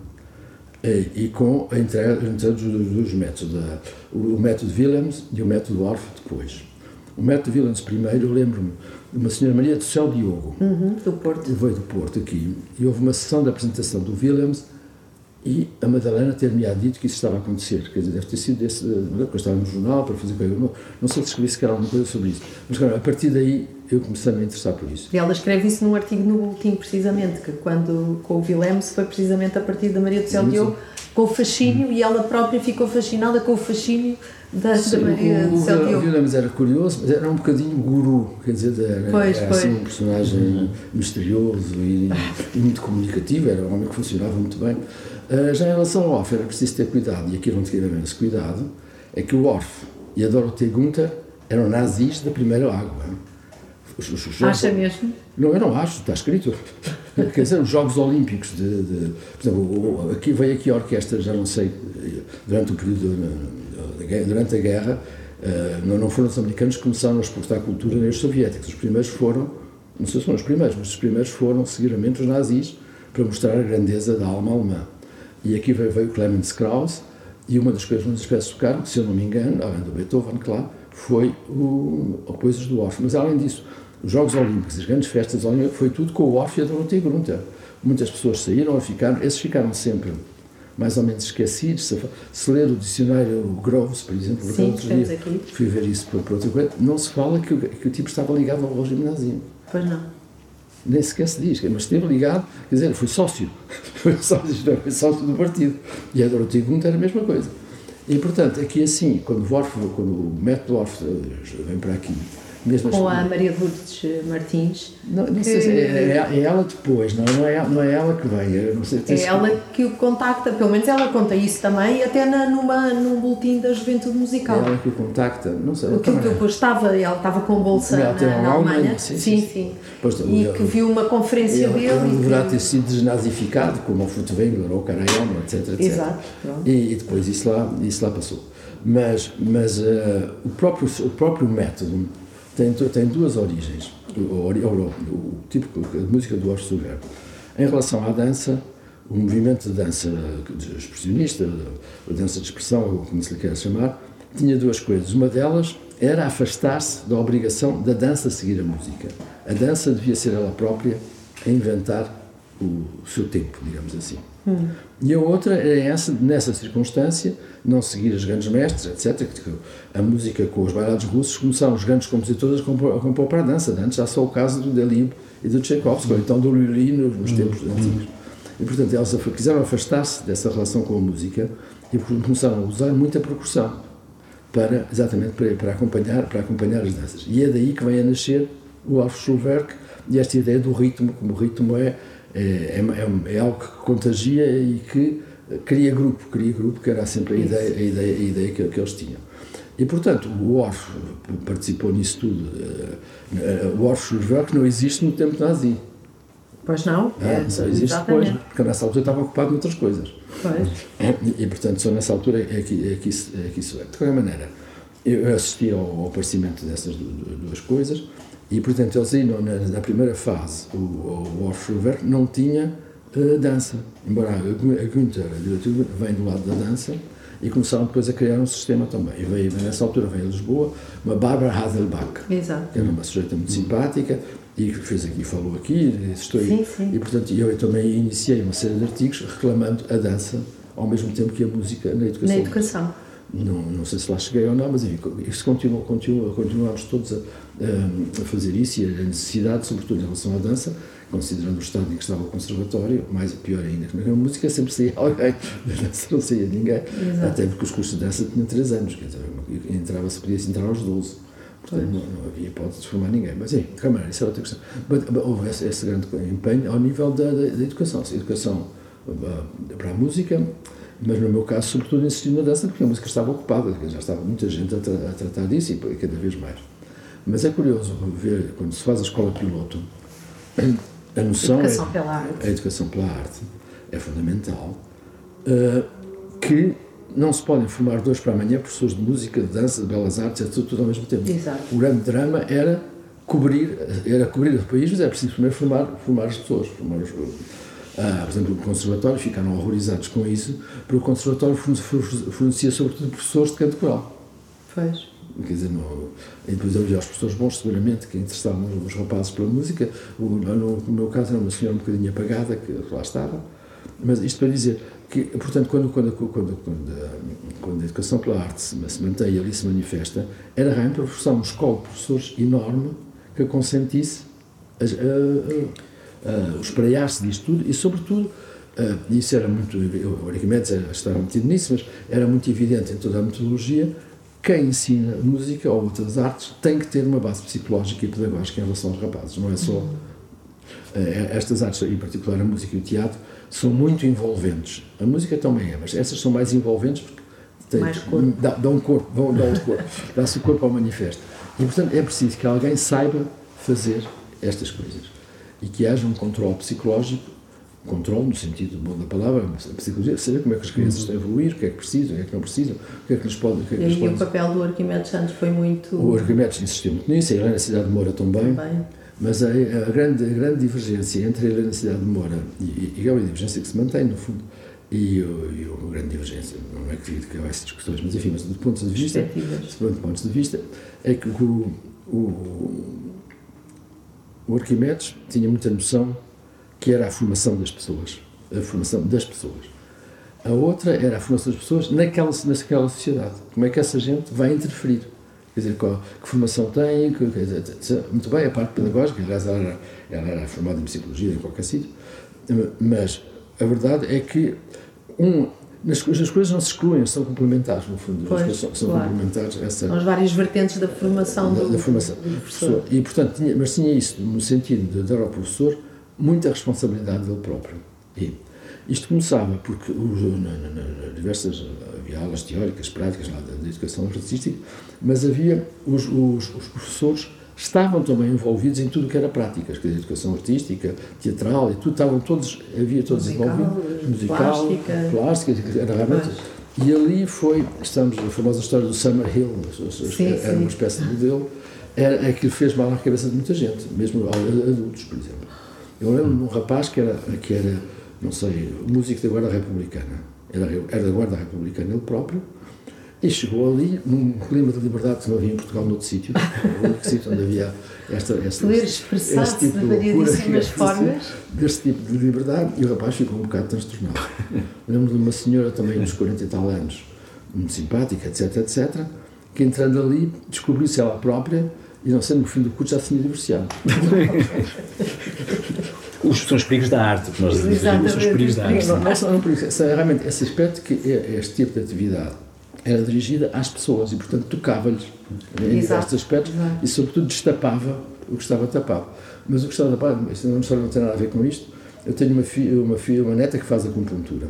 e, e com a entrada, dos, dos métodos, da, o, o método Willems e o método Orff depois. O método Willems primeiro, eu lembro-me, uma senhora Maria do Céu Diogo. Uhum, do Porto. Veio do Porto aqui. E houve uma sessão de apresentação do Willems e a Madalena ter-me dito que isso estava a acontecer. Quer dizer, deve ter sido desse. Eu estava no jornal para fazer coisa. Não, não sei se escrevi sequer alguma coisa sobre isso. Mas, claro, a partir daí eu comecei a me interessar por isso. E ela escreve isso num artigo no Boletim, precisamente, que quando com o Willems foi precisamente a partir da Maria do Céu Diogo, com o fascínio, e ela própria ficou fascinada com o fascínio da, Sim, da Maria o, o, o Williams era curioso, mas era um bocadinho guru, quer dizer, era, pois, era assim um personagem misterioso e, e, muito comunicativo, era um homem que funcionava muito bem. Uh, já em relação ao Orff, era preciso ter cuidado, e aqui não tinha esse cuidado, é que o Orff e a Dorothea Gunther eram nazis da primeira água. Os, os, os Acha mesmo? Não, eu não acho, está escrito. Quer dizer, os Jogos Olímpicos, de, de, por exemplo, aqui, veio aqui a orquestra, já não sei, durante o período durante a guerra, eh, não foram os americanos que começaram a exportar cultura nem os soviéticos. Os primeiros foram, não sei se foram os primeiros, mas os primeiros foram seguramente os nazis para mostrar a grandeza da alma alemã. E aqui veio, veio Clemens Krauss e uma das coisas, uma das espécies tocaram, se eu não me engano, além do Beethoven, claro, foi o, o Coisas do Orff. Mas além disso, os Jogos Olímpicos, as grandes festas olímpicas, foi tudo com o Orff e a Dorothea Grunter. Muitas pessoas saíram ou ficaram, esses ficaram sempre mais ou menos esquecidos. Se, se ler o dicionário Groves, por exemplo, Sim, outro dia, aqui. fui ver isso por, por outra coisa, não se fala que o, que o tipo estava ligado ao regime nazi. Pois não. Nem sequer se diz, mas esteve ligado, quer dizer, foi sócio, foi sócio, foi sócio do partido. E a Dorothy Gunther era a mesma coisa. E, portanto, aqui assim, quando o, Worf, quando o método Worf eh, vem para aqui, mesmo Com as- a Maria Lourdes Martins. Não, não sei se é, é- é ela depois, não, não, é, não é ela que vem. eu Não sei, É ela que o contacta, pelo menos ela conta isso também, até na, numa, num boletim da Juventude É Musical. ela que o contacta, não sei. ela Aquilo que depois estava, ela estava com bolsa Ela na, na Alemanha. Alemanha, sim, sim, sim. sim. Pois, E que viu uma conferência Ele, dele. ele deverá que- ter sido desnazificado, como o Furtwängler ou o Karayama, etc, etc. Exato. E, e depois isso lá, isso lá passou. Mas, mas eh, o, próprio, o próprio método tem, tem duas origens. O, o, o, tipo de música do Orso Verbo. Em relação à dança, o movimento de dança expressionista, a dança de expressão, como se lhe quer chamar, tinha duas coisas. Uma delas era afastar-se da obrigação da dança seguir a música. A dança devia ser ela própria a inventar o seu tempo, digamos assim. E a outra é essa, nessa circunstância, não seguir os grandes mestres, etc. que A música com os bailados russos começaram os grandes compositores a compor, a compor para a dança. Antes há só o caso do Delib e do Tchaikovsky, ou então do Lully nos, nos tempos antigos. E, portanto, elas quiseram afastar-se dessa relação com a música e começaram a usar muita percussão para, exatamente para, para, acompanhar, para acompanhar as danças. E é daí que vem a nascer o Aufschulwerk e esta ideia do ritmo, como o ritmo é, é, é, é algo que contagia e que cria grupo, cria grupo, que era sempre a ideia, a ideia, a ideia que, que eles tinham. E, portanto, o Orff participou nisso tudo. Eh, O Aufschulwerk não existe no tempo nazi. Pois não? Ah, só existe depois, porque nessa altura estava ocupado noutras coisas. Pois. E, e, portanto, só nessa altura é que, é que, isso, é que isso é. De qualquer maneira, eu assisti ao, ao aparecimento dessas du- du- duas coisas e, portanto, eles aí, na, primeira fase, o, o não tinha eh, dança. Embora a, Günther, a diretora, vem do lado da dança e começaram depois a criar um sistema também. E veio, nessa altura veio a Lisboa uma Barbara Haselbach, Exato. que era uma sujeita muito simpática e que fez aqui, falou aqui, estou. Sim, sim. E, portanto, eu também iniciei uma série de artigos reclamando a dança ao mesmo tempo que a música na educação. Na educação. Não, não sei se lá cheguei ou não, mas enfim, isso continua, continua, continuamos todos a, a- a fazer isso e a necessidade, sobretudo em relação à dança, considerando o estado em que estava o conservatório, mais pior ainda, que na música sempre saía alguém, na dança não saía ninguém, Exato. até porque os cursos de dança tinham 3 anos, quer dizer, entrava-se, podia-se entrar aos 12. Portanto, não, não havia hipótese de formar ninguém. Mas, enfim, maneira, isso é outra questão. Mas, mas houve esse, esse grande empenho ao nível da, da, da educação. Educação ah, para a música, mas no meu caso, sobretudo, insisti na dança, porque a música estava ocupada, já estava muita gente a, tra- a tratar disso e cada vez mais. Mas é curioso ver, quando se faz a escola piloto, a noção é, Educação pela arte. a educação pela arte é fundamental, eh, que não se podem formar dois para amanhã professores de música, de dança, de belas artes, etc., tudo ao mesmo tempo. Exato. O grande drama era cobrir, era cobrir o país, mas era preciso primeiro formar, formar as pessoas, formar os, ah, por exemplo, o conservatório, ficaram horrorizados com isso, porque o conservatório forne- forne- fornecia sobretudo professores de canto coral. Pois. Quer dizer, no, e depois havia os professores bons, seguramente, que interessavam os rapazes pela música. O, no, no meu caso, era uma senhora um bocadinho apagada, que lá estava. Mas isto para dizer que, portanto, quando, quando, quando, quando, a, quando a educação pela arte se, se mantém e ali se manifesta, era realmente para forçar uma escola de professores enorme que consentisse as, a, a, o espraiar-se disto tudo e, sobretudo, ah, isso era muito. O Arquimedes estava metido nisso, mas era muito evidente em toda a metodologia quem ensina música ou outras artes tem que ter uma base psicológica e pedagógica em relação aos rapazes, não é só. eh, Estas artes, em particular a música e o teatro, são muito envolventes. A música também é, mas essas são mais envolventes porque têm- Mais corpo. dá- dão corpo, vão dar o corpo, dá-se o corpo ao manifesto. E portanto é preciso que alguém saiba fazer estas coisas e que haja um controle psicológico controle no sentido bom da palavra, a psicologia, saber como é que as crianças estão a evoluir, o que é que precisam, o que é que não precisam, o que é que lhes pode. O que é que E lhes o pode papel do Arquimedes Santos foi muito. o Arquimedes insistiu muito nisso, a Helena Cidade de Moura também, Também. mas a, a grande, a grande divergência entre a Helena Cidade de Moura e, e, e é uma divergência que se mantém, no fundo, e, o- e uma grande divergência, não é que que há essas discussões, mas enfim, mas de pontos de vista, de pontos de vista, é que o, o, o Arquimedes tinha muita noção que era a formação das pessoas, a formação das pessoas. A outra era a formação das pessoas naquela, naquela sociedade. Como é que essa gente vai interferir? Quer dizer, qual, que formação tem, que, dizer, muito bem, a parte pedagógica, aliás, ela era, ela era formada em psicologia em qualquer sítio, mas a verdade é que um, nas, as coisas não se excluem, são complementares, no fundo. Pois, as coisas são, são claro. complementares. Essa, São as várias vertentes da formação da, do, da formação. do professor. E, portanto, tinha, mas tinha isso, no sentido de dar ao professor muita responsabilidade dele próprio. E isto começava porque os, diversas havia aulas teóricas, práticas lá da, educação artística, mas havia os, os, os professores estavam também envolvidos em tudo o que era práticas, quer dizer, educação artística, teatral e tudo, estavam todos, havia todos Musical, envolvidos, musical, plástica. plástica, era realmente. E ali foi, estamos, a famosa história do Summer Hill, Sim, era sim. uma espécie de modelo, era, aquilo fez mal à cabeça de muita gente, mesmo adultos, por exemplo. Eu lembro de um rapaz que era, que era não sei, músico da Guarda Republicana, era, era da Guarda Republicana ele próprio, e chegou ali num clima de liberdade que não havia em Portugal noutro sítio, o único sítio onde havia esta, esta, Poder expressar-se tipo de variedíssimas formas. deste tipo de liberdade, e o rapaz ficou um bocado transtornado. Lembro de uma senhora também uns 40 e tal anos, muito simpática, etc, etc, que entrando ali descobriu-se ela própria e não sendo no fim do curso já se tinha divorciado. Os, são os perigos da arte, que nós dizemos, são os perigos da arte. Não, não, isso, é realmente esse aspecto que é- este tipo de atividade era dirigida às pessoas e, portanto, tocava-lhes em diversos aspectos Exato. e, sobretudo, destapava o que estava tapado. Mas o que estava tapado, isto não, não tem nada a ver com isto, eu tenho uma filha, uma, filha, uma neta que faz acupuntura.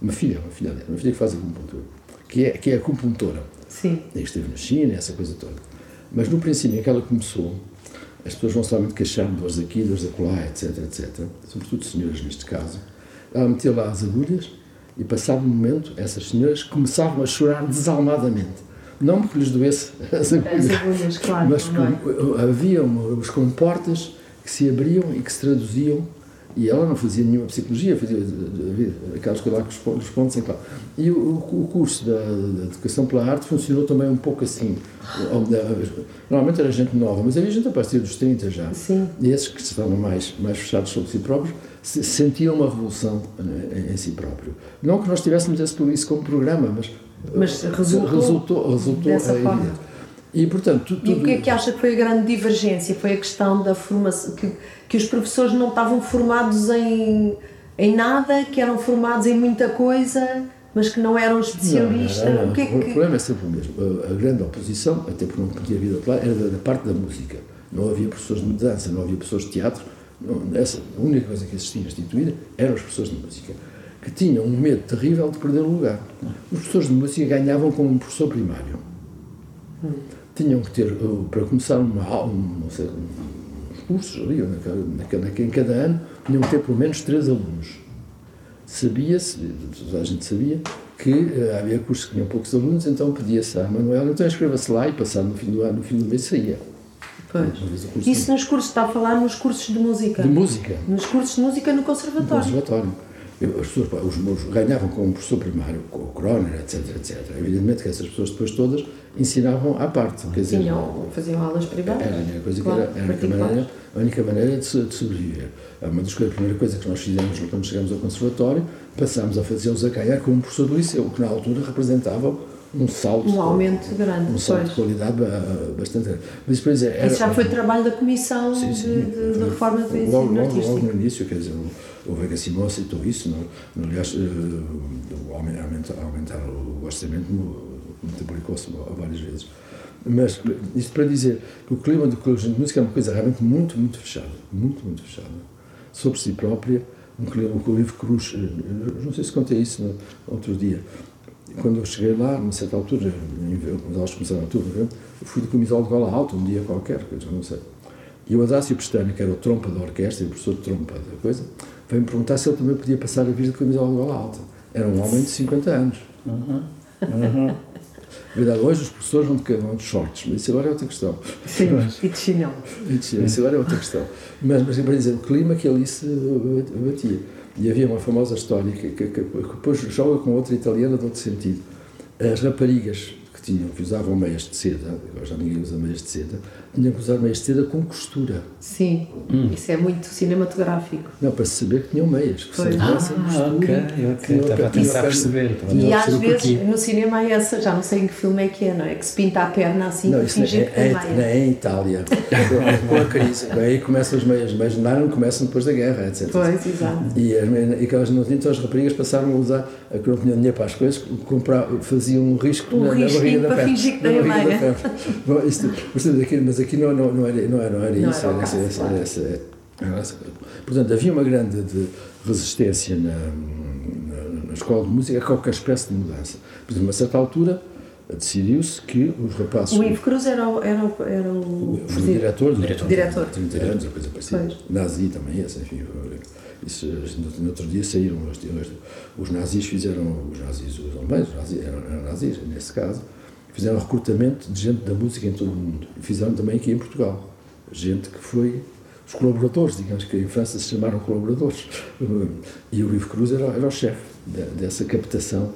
Uma filha, uma filha dela, uma filha que faz acupuntura, que é, que é acupuntora. Sim. E esteve na China, essa coisa toda. Mas no princípio em que ela começou, as pessoas vão somente queixando dores aqui, dores acolá, etc, etc. Sobretudo senhoras neste caso. Ela metia lá as agulhas e passava um momento, essas senhoras começavam a chorar desalmadamente. Não porque lhes doesse as agulhas, As agulhas, claro. mas é? que havia uma- os comportas que se abriam e que se traduziam e ela não fazia nenhuma psicologia, fazia de- de- de- aquelas coisas lá que os pon- os pontos em claro. E o, o curso da, da Educação pela Arte funcionou também um pouco assim. Normalmente era gente nova, mas havia gente a partir dos 30 já. Sim. E esses que estavam mais, mais fechados sobre si próprios se- sentiam uma revolução em, em si próprio. Não que nós tivéssemos isso como programa, mas, Mas eh, resultou resultou, resultou dessa eh, forma. E, portanto, tu, E o tudo- que é que acha que foi a grande divergência? Foi a questão da formação, que, que os professores não estavam formados em, em nada, que eram formados em muita coisa, mas que não eram especialistas. Não, não, não. O que é O que. problema é sempre o mesmo. A, grande oposição, até porque não podia outro lado, era da, da parte da música. Não havia professores de dança, não havia professores de teatro. Não, essa, a única coisa que existia instituída eram os professores de música, que tinham um medo terrível de perder o lugar. Os professores de música ganhavam como um professor primário. Tinham que ter, uh, para começar, uma, um, não sei, cursos ali, em cada ano, tinham que ter pelo menos três alunos sabia-se, toda a gente sabia, que eh, havia cursos que tinham poucos alunos, então pedia-se à Manuela, então inscreva-se lá e passado no fim do ano, no fim do mês saía. Isso nos cursos, está a falar nos cursos de música. de música, Nos cursos de música no no conservatório. As pessoas, os meus ganhavam como professor primário, com o Croner, etc, etc. Evidentemente que essas pessoas depois todas ensinavam à parte, quer dizer, Tinham, faziam aulas privadas. Era a única coisa Claro, que era, era a, única particulares. maneira, a única maneira de, de sobreviver. Uma das coisas, a primeira coisa que nós fizemos quando chegamos ao conservatório, passámos a fazê-los a ganhar como professor do liceu, que na altura representava um salto, Um aumento grande. um salto pois. de qualidade ba- bastante grande. Mas depois era, Isso já foi trabalho da Comissão Sim, de, sim. de- de Foi- Reforma do Ensino logo, logo, logo no início, quer dizer, o, o Vega Simão aceitou isso, no, no, aliás, eh, aumen- aumentar, aumentar o orçamento mu- multiplicou-se várias vezes. Mas isto para dizer que o clima do Colégio de Música é uma coisa realmente muito, muito fechada, muito, muito fechada. Sobre si própria, um clima, o livro Cruz, eh, eu não sei se contei isso no outro dia, quando eu cheguei lá, a certa altura, quando elas começaram a turma, eu fui de camisola de gola alta, um dia qualquer, que eu já não sei. E o Adácio Pestana, que era o trompa da orquestra, e o professor de trompa da coisa, veio-me perguntar se ele também podia passar a vir de camisola de gola alta. Era um homem de 50 anos. Na verdade, hoje os professores vão de, vão de shorts, mas isso agora é outra questão. Sim, e de chinelo. Isso agora é outra questão. Mas, mas para dizer, o clima que ali se batia. E havia uma famosa história que, que, que, que depois joga com outra italiana de outro sentido. As raparigas que tinham, que usavam meias de seda, agora já ninguém usa meias de seda, tinham que usar meias de seda com costura. Sim, isso é muito cinematográfico. Não, para se saber que tinham meias, que Pois. houvesse Ah, ok, ok. Estava a tentar perceber. E às vezes porquê. no cinema há essa, já não sei em que filme é que é, não é? Que se pinta a perna assim Não, para isso não fingir é, que tem é, meia. não é em Itália. Com a crise. Aí começam as meias. As meias de nylon começam depois da guerra, etc. Pois, exato. E, as, meias- e aquelas não tinham, então as raparigas passaram a usar, a que não tinham dinheiro para as coisas, comprar, faziam um risco Um na, na barriga da para perna. fingir que tem a meia. mas aqui não, não, não era, não era, não era Não isso. era o era essa- caso, essa- claro. essa- essa- portanto, havia uma grande de resistência na, na, na escola de música a qualquer espécie de mudança. Por exemplo, a certa altura, decidiu-se que os rapazes. O Ivo Cruz era o, era o, era o Foi presidente. diretor, Diretor. Diretor. 30 anos, ou coisa parecida. Pois. Nazi também, esse, enfim. Isso, no, no outro dia saíram, os, os nazis fizeram, os nazis, os alemães, os nazis, eram, eram nazis, nesse caso, fizeram recrutamento de gente da música em todo o mundo. E fizeram também aqui em Portugal. Gente que foi os colaboradores, digamos que em França se chamaram colaboradores. E o Ivo Cruz era, era o chefe de- dessa captação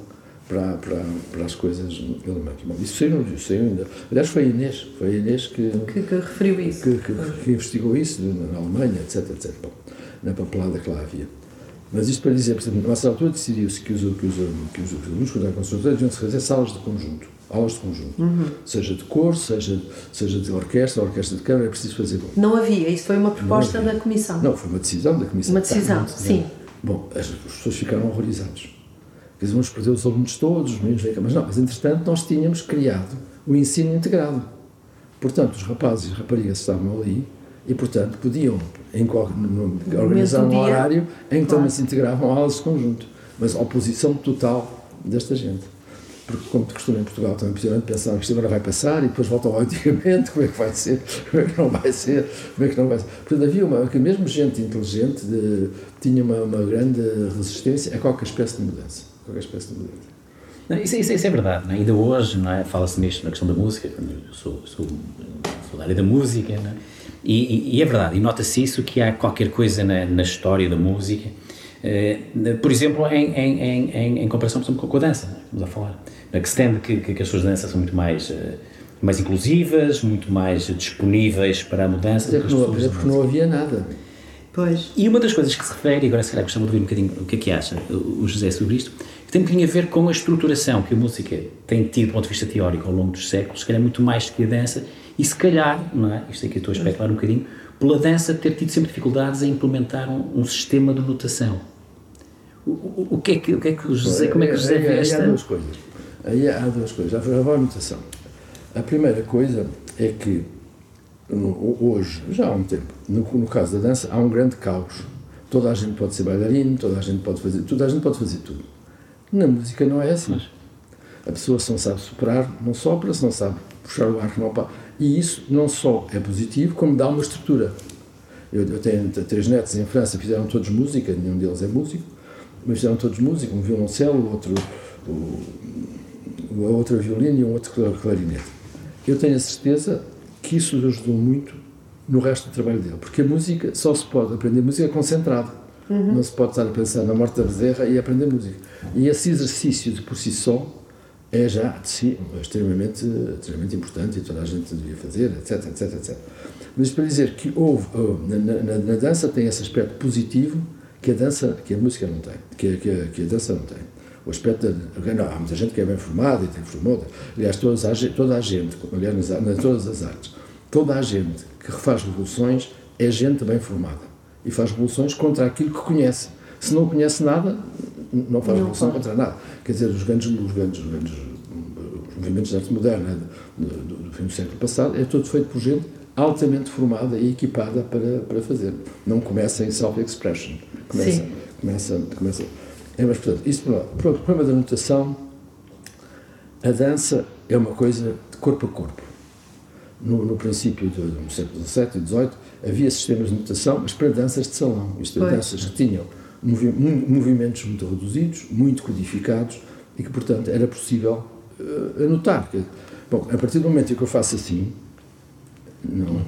para, para, para as coisas alemãs. Isso saiu, isso saiu ainda. Aliás, foi a Inês, foi a Inês que, Que, que referiu isso. que, que, que investigou isso na Alemanha, etc, etc. Bom, na papelada que lá havia. Mas isto para dizer, por exemplo, nessa altura decidiu-se que os, que os, que os, que os alunos da conservatória deviam se fazer salas de conjunto, aulas de conjunto. Seja de cor, seja, seja de orquestra, orquestra de câmara, é preciso fazer. Bom, Não havia, isso foi uma proposta da Comissão. não, foi uma decisão da Comissão. Uma decisão, Tá, sim. Bom, as, as pessoas ficaram horrorizados. Quer dizer, vamos perder os alunos todos, os meninos. Mas não, mas entretanto nós tínhamos criado o ensino integrado. Portanto, os rapazes e as raparigas estavam ali e, portanto, podiam em organizar um dia, horário em que claro. também se integravam aulas de conjunto. Mas a oposição total desta gente. Porque, como de costume em Portugal, também possivelmente pensavam que isto agora vai passar e depois voltam ao antigamente, como é que vai ser, como é que não vai ser, como é que não vai ser. Portanto, havia uma, que mesmo gente inteligente de, tinha uma, uma grande resistência a qualquer espécie de mudança. Qualquer espécie de mudança. Não, isso, isso- isso é verdade, é? ainda hoje é? fala-se nisto na questão da música, eu sou, sou, sou da área da música, é? e, e- e é verdade, e nota-se isso que há qualquer coisa na, na história da música, eh, por exemplo, em, em, em, em, comparação por exemplo, com a dança, é? estamos a falar? Que se tende que, que, que as suas danças são muito mais, eh, mais inclusivas, muito mais disponíveis para a mudança. Do que porque não, pessoas até porque não havia nada. Pois. e uma das coisas que se refere, e agora se calhar gostava de ouvir um bocadinho o que é que acha o José sobre isto, que tem um bocadinho a ver com a estruturação que a música tem tido do ponto de vista teórico ao longo dos séculos, se calhar muito mais que a dança, e se calhar, não é? Isto aqui eu estou a especular um bocadinho, pela dança ter tido sempre dificuldades em implementar um, um sistema de notação. O, o, o que é que, o que é que o José, como é que o José Aí- vê aí esta? Há duas coisas. Aí há duas coisas. Já foi a anotação. A primeira coisa é que hoje, já há um tempo, no, no caso da dança, há um grande caos. Toda a gente pode ser bailarino, toda a gente pode fazer, toda a gente pode fazer tudo. Na música não é assim. A pessoa se não sabe superar, não sopra, se não sabe puxar o ar, não pá. E isso não só é positivo, como dá uma estrutura. Eu, eu tenho três netos em França, fizeram todos música, nenhum deles é músico, mas fizeram todos música, um violoncelo, outro, o, o, a outra violino e um outro cla- clarinete. Eu tenho a certeza que isso lhe ajudou muito no resto do trabalho dele, porque a música só se pode aprender música concentrado. Não se pode estar a pensar na morte da bezerra e aprender música. E esse exercício de por si só é já de si extremamente, extremamente importante e toda a gente devia fazer, etc, etc, etc. Mas para dizer que houve, na, na, na dança tem esse aspecto positivo que a dança, que a música não tem, que, que, que a dança não tem. O aspecto da, não, há muita gente que é bem formada e tem formada. Aliás, todas a, toda a gente, aliás, nas, nas todas as artes, toda a gente que refaz revoluções é gente bem formada e faz revoluções contra aquilo que conhece. Se não conhece nada, não faz Não revolução faz. contra nada. Quer dizer, os grandes, os grandes, os grandes os movimentos de arte moderna do, do, do fim do século passado é todo feito por gente altamente formada e equipada para, para fazer. Não começa em self-expression. Começa, Sim. começa, começa. É, mas, portanto, isso. Para o problema da notação, a dança é uma coisa de corpo a corpo. No, no princípio do, do século XVII e XVIII havia sistemas de notação, mas para danças de salão. Isto é, Pois. danças que tinham movi- movimentos muito reduzidos, muito codificados e que, portanto, era possível eh, anotar. Bom, a partir do momento em que eu faço assim, não,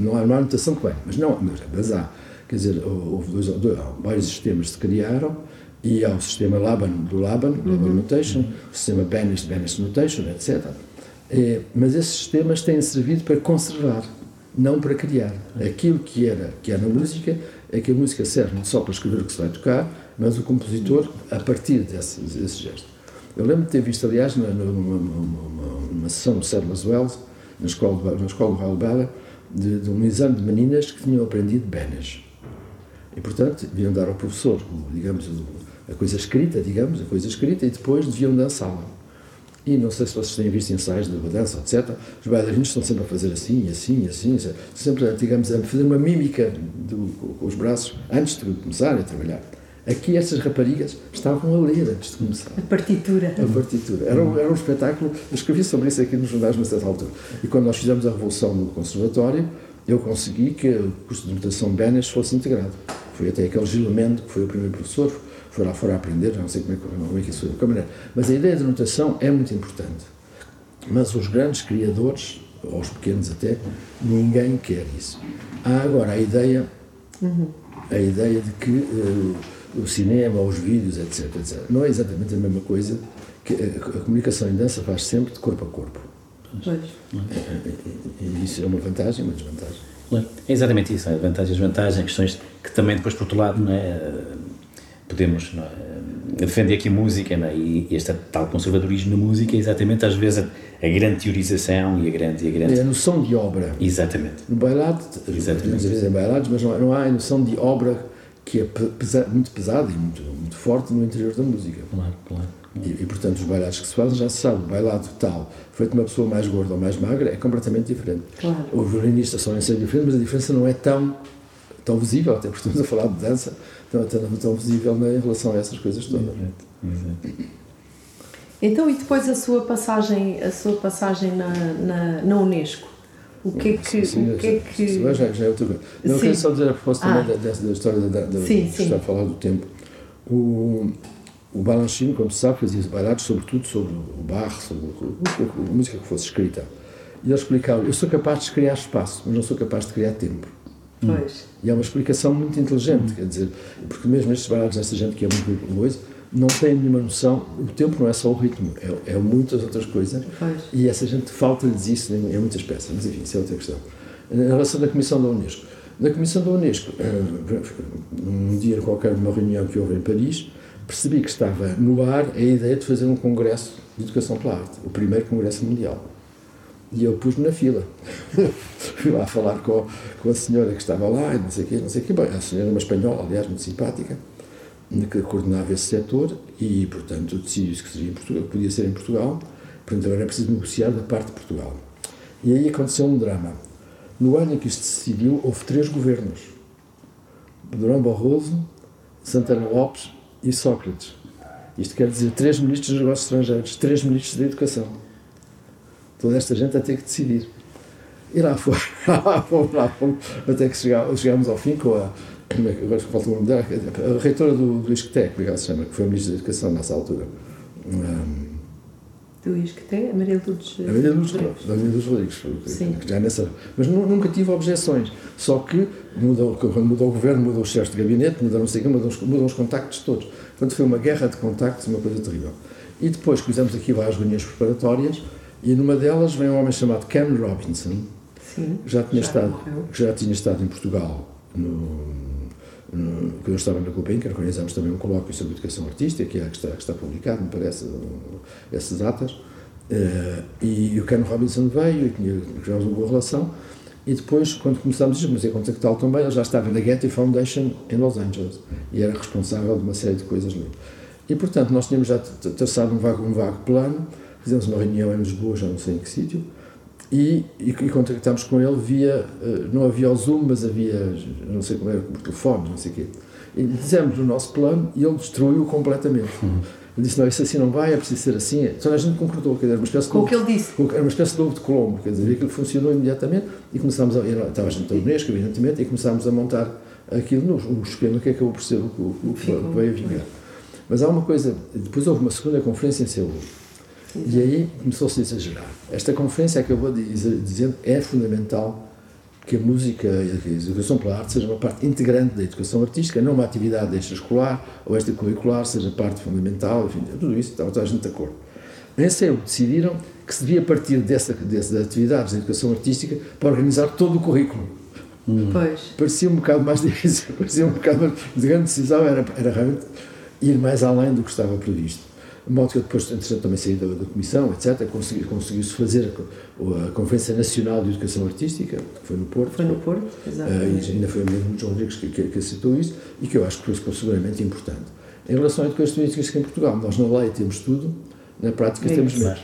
não há, não há anotação que vem, mas não, mas, mas há. Quer dizer, houve dois, dois, vários sistemas que se criaram E há o sistema Laban do Laban, Laban Notation, o sistema Banished, Banished Notation, etc. É, mas esses sistemas têm servido para conservar, não para criar. Aquilo que era, que é na música, é que a música serve não só para escrever o que se vai tocar, mas o compositor a partir desse, desse gesto. Eu lembro de ter visto, aliás, numa, numa, numa, numa sessão do Sadler's Wells, na escola, na escola do Raul de, de, um exame de meninas que tinham aprendido Benes. E, portanto, deviam dar ao professor, digamos, a coisa escrita, digamos, a coisa escrita, e depois deviam dançá-la. E não sei se vocês têm visto ensaios de dança, etc. Os bailarinos estão sempre a fazer assim, assim, assim, sempre, digamos, a fazer uma mímica do, com os braços antes de começarem a trabalhar. Aqui estas raparigas estavam a ler antes de começar. A partitura. A partitura. Era um, era um espetáculo, eu escrevi sobre isso aqui nos jornais nessa altura. E quando nós fizemos a revolução no conservatório, eu consegui que o curso de notação Benes fosse integrado. Foi até aquele Gilmendo, que foi o primeiro professor, foi lá fora a aprender, não sei como é, como é que isso foi. Mas a ideia de notação é muito importante. Mas os grandes criadores, ou os pequenos até, ninguém quer isso. Há agora a ideia, uhum. a ideia de que uh, o cinema, os vídeos, etc, etc. Não é exatamente a mesma coisa que a, a comunicação em dança faz sempre de corpo a corpo. Pois. E isso é uma vantagem e uma desvantagem. É exatamente isso, é vantagens e desvantagens, questões que também depois, por outro lado, não é, podemos não é, defender aqui a música não é, e este tal conservadorismo na música é exatamente às vezes a, a, grande teorização e a grande, e a grande... É a noção de obra. Exatamente. No bailado, exatamente. podemos bailados, mas não, não há a noção de obra que é pesa, muito pesada e muito, muito forte no interior da música. Claro, claro. E, e, portanto, os bailados que se fazem já se sabe, o bailado tal, feito de uma pessoa mais gorda ou mais magra, é completamente diferente. Claro. Os violinistas são ser diferentes, mas a diferença não é tão, tão visível, até porque estamos a falar de dança, não tão, tão visível em relação a essas coisas todas. Exato, exato. Então, e depois a sua passagem, a sua passagem na, na, na Unesco? O que é que. Sim, o que é que... Já, já é outra coisa. Não, eu queria só dizer a propósito ah. também da, da, história da, da, sim, sim. está a falar do tempo. O, o Balanchine, como se sabe, fazia bailados sobretudo sobre o Bach, sobre a música que fosse escrita. E ele explicava: Eu sou capaz de criar espaço, mas não sou capaz de criar tempo. Pois. E é uma explicação muito inteligente, quer dizer, porque mesmo estes bailados, esta gente que é muito coisa, não tem nenhuma noção. O tempo não é só o ritmo, é, é muitas outras coisas. Pois. E essa gente falta-lhes isso em, em, muitas peças. Mas enfim, isso é outra questão. Em relação à Comissão da Unesco. Na Comissão da Unesco, num dia qualquer, numa reunião que houve em Paris, percebi que estava no ar a ideia de fazer um congresso de educação pela arte, o primeiro congresso mundial. E eu pus-me na fila. Fui lá falar com, com a senhora que estava lá, e não sei o quê, não sei o quê. Bem, a senhora era uma espanhola, aliás, muito simpática que coordenava esse setor e, portanto, decidi que seria em Portugal, podia ser em Portugal, portanto, agora era preciso negociar da parte de Portugal. E aí aconteceu um drama. No ano em que isto se decidiu, houve três governos: Durão Barroso, Santana Lopes e Sócrates. Isto quer dizer três ministros dos negócios estrangeiros, três ministros da educação. Toda esta gente a ter que decidir. E lá foi, lá fomos, lá fomos, até que chegámos ao fim com a, é agora falta o nome dela, a reitora do, do é que ela se chama, que foi a Ministra da Educação nessa altura. Um, do ISCTE, a Maria Lourdes A Maria Lourdes Rodrigues. A Maria Lourdes Rodrigues, Sim. já nessa, mas nunca tive objeções, só que mudou, quando mudou o governo, mudou os chefes de gabinete, mudaram não sei o mudou, mudou os contactos todos. Portanto, foi uma guerra de contactos, uma coisa terrível. E depois fizemos aqui várias reuniões preparatórias, e numa delas vem um homem chamado Ken Robinson, Sim, já tinha, já estado, já tinha estado em Portugal no, quando eu estava na Gulbenkian, organizámos também um colóquio sobre educação artística, que, é, que, está, que está publicado, me parece, essas datas. Uh, e o Ken Robinson veio, e tivemos uma boa relação. E depois, quando começámos a comecei a contactá-lo também, ele já estava na Getty Foundation em Los Angeles e era responsável de uma série de coisas ali. E, portanto, nós tínhamos já traçado um vago, um vago plano, fizemos uma reunião em Lisboa, já não sei em que sítio, e, e, e contactámos com ele via, eh, não havia o Zoom, mas havia, não sei como era, por telefone, não sei o quê. E dizemos o nosso plano e ele destruiu completamente. Uhum. Ele disse, não, isso assim não vai, é preciso ser assim. Então a gente concordou, quer dizer, uma espécie com o que ele disse. Era uma espécie de ovo de Colombo, quer dizer, aquilo funcionou imediatamente e começámos a, estava a gente da Unesco, evidentemente, e começámos a montar aquilo no, esquema que acabou por ser o, o, o que veio a vingar. Mas há uma coisa, depois houve uma segunda conferência em Seul, e aí começou-se a exagerar. Esta conferência acabou de dizer, dizendo é fundamental que a música e a educação pela arte seja uma parte integrante da educação artística, não uma atividade extraescolar ou extracurricular, seja parte fundamental, enfim, tudo isso, estava toda a gente de acordo. Em Seul decidiram que se devia partir dessa, dessas atividades de educação artística para organizar todo o currículo. Hum. Pois. Parecia um bocado mais difícil, parecia um bocado mais. A grande decisão era, era realmente ir mais além do que estava previsto. De modo que eu depois, entretanto, também saí da, da comissão, etc. Consegui, conseguiu-se fazer a, a, Conferência Nacional de Educação Artística, que foi no Porto. Foi no Porto, exato. Uh, e ainda foi o mesmo João Rodrigues que, que, que aceitou isso e que eu acho que foi seguramente importante. Em relação à educação artística em Portugal, nós na lei temos tudo, na prática é temos menos.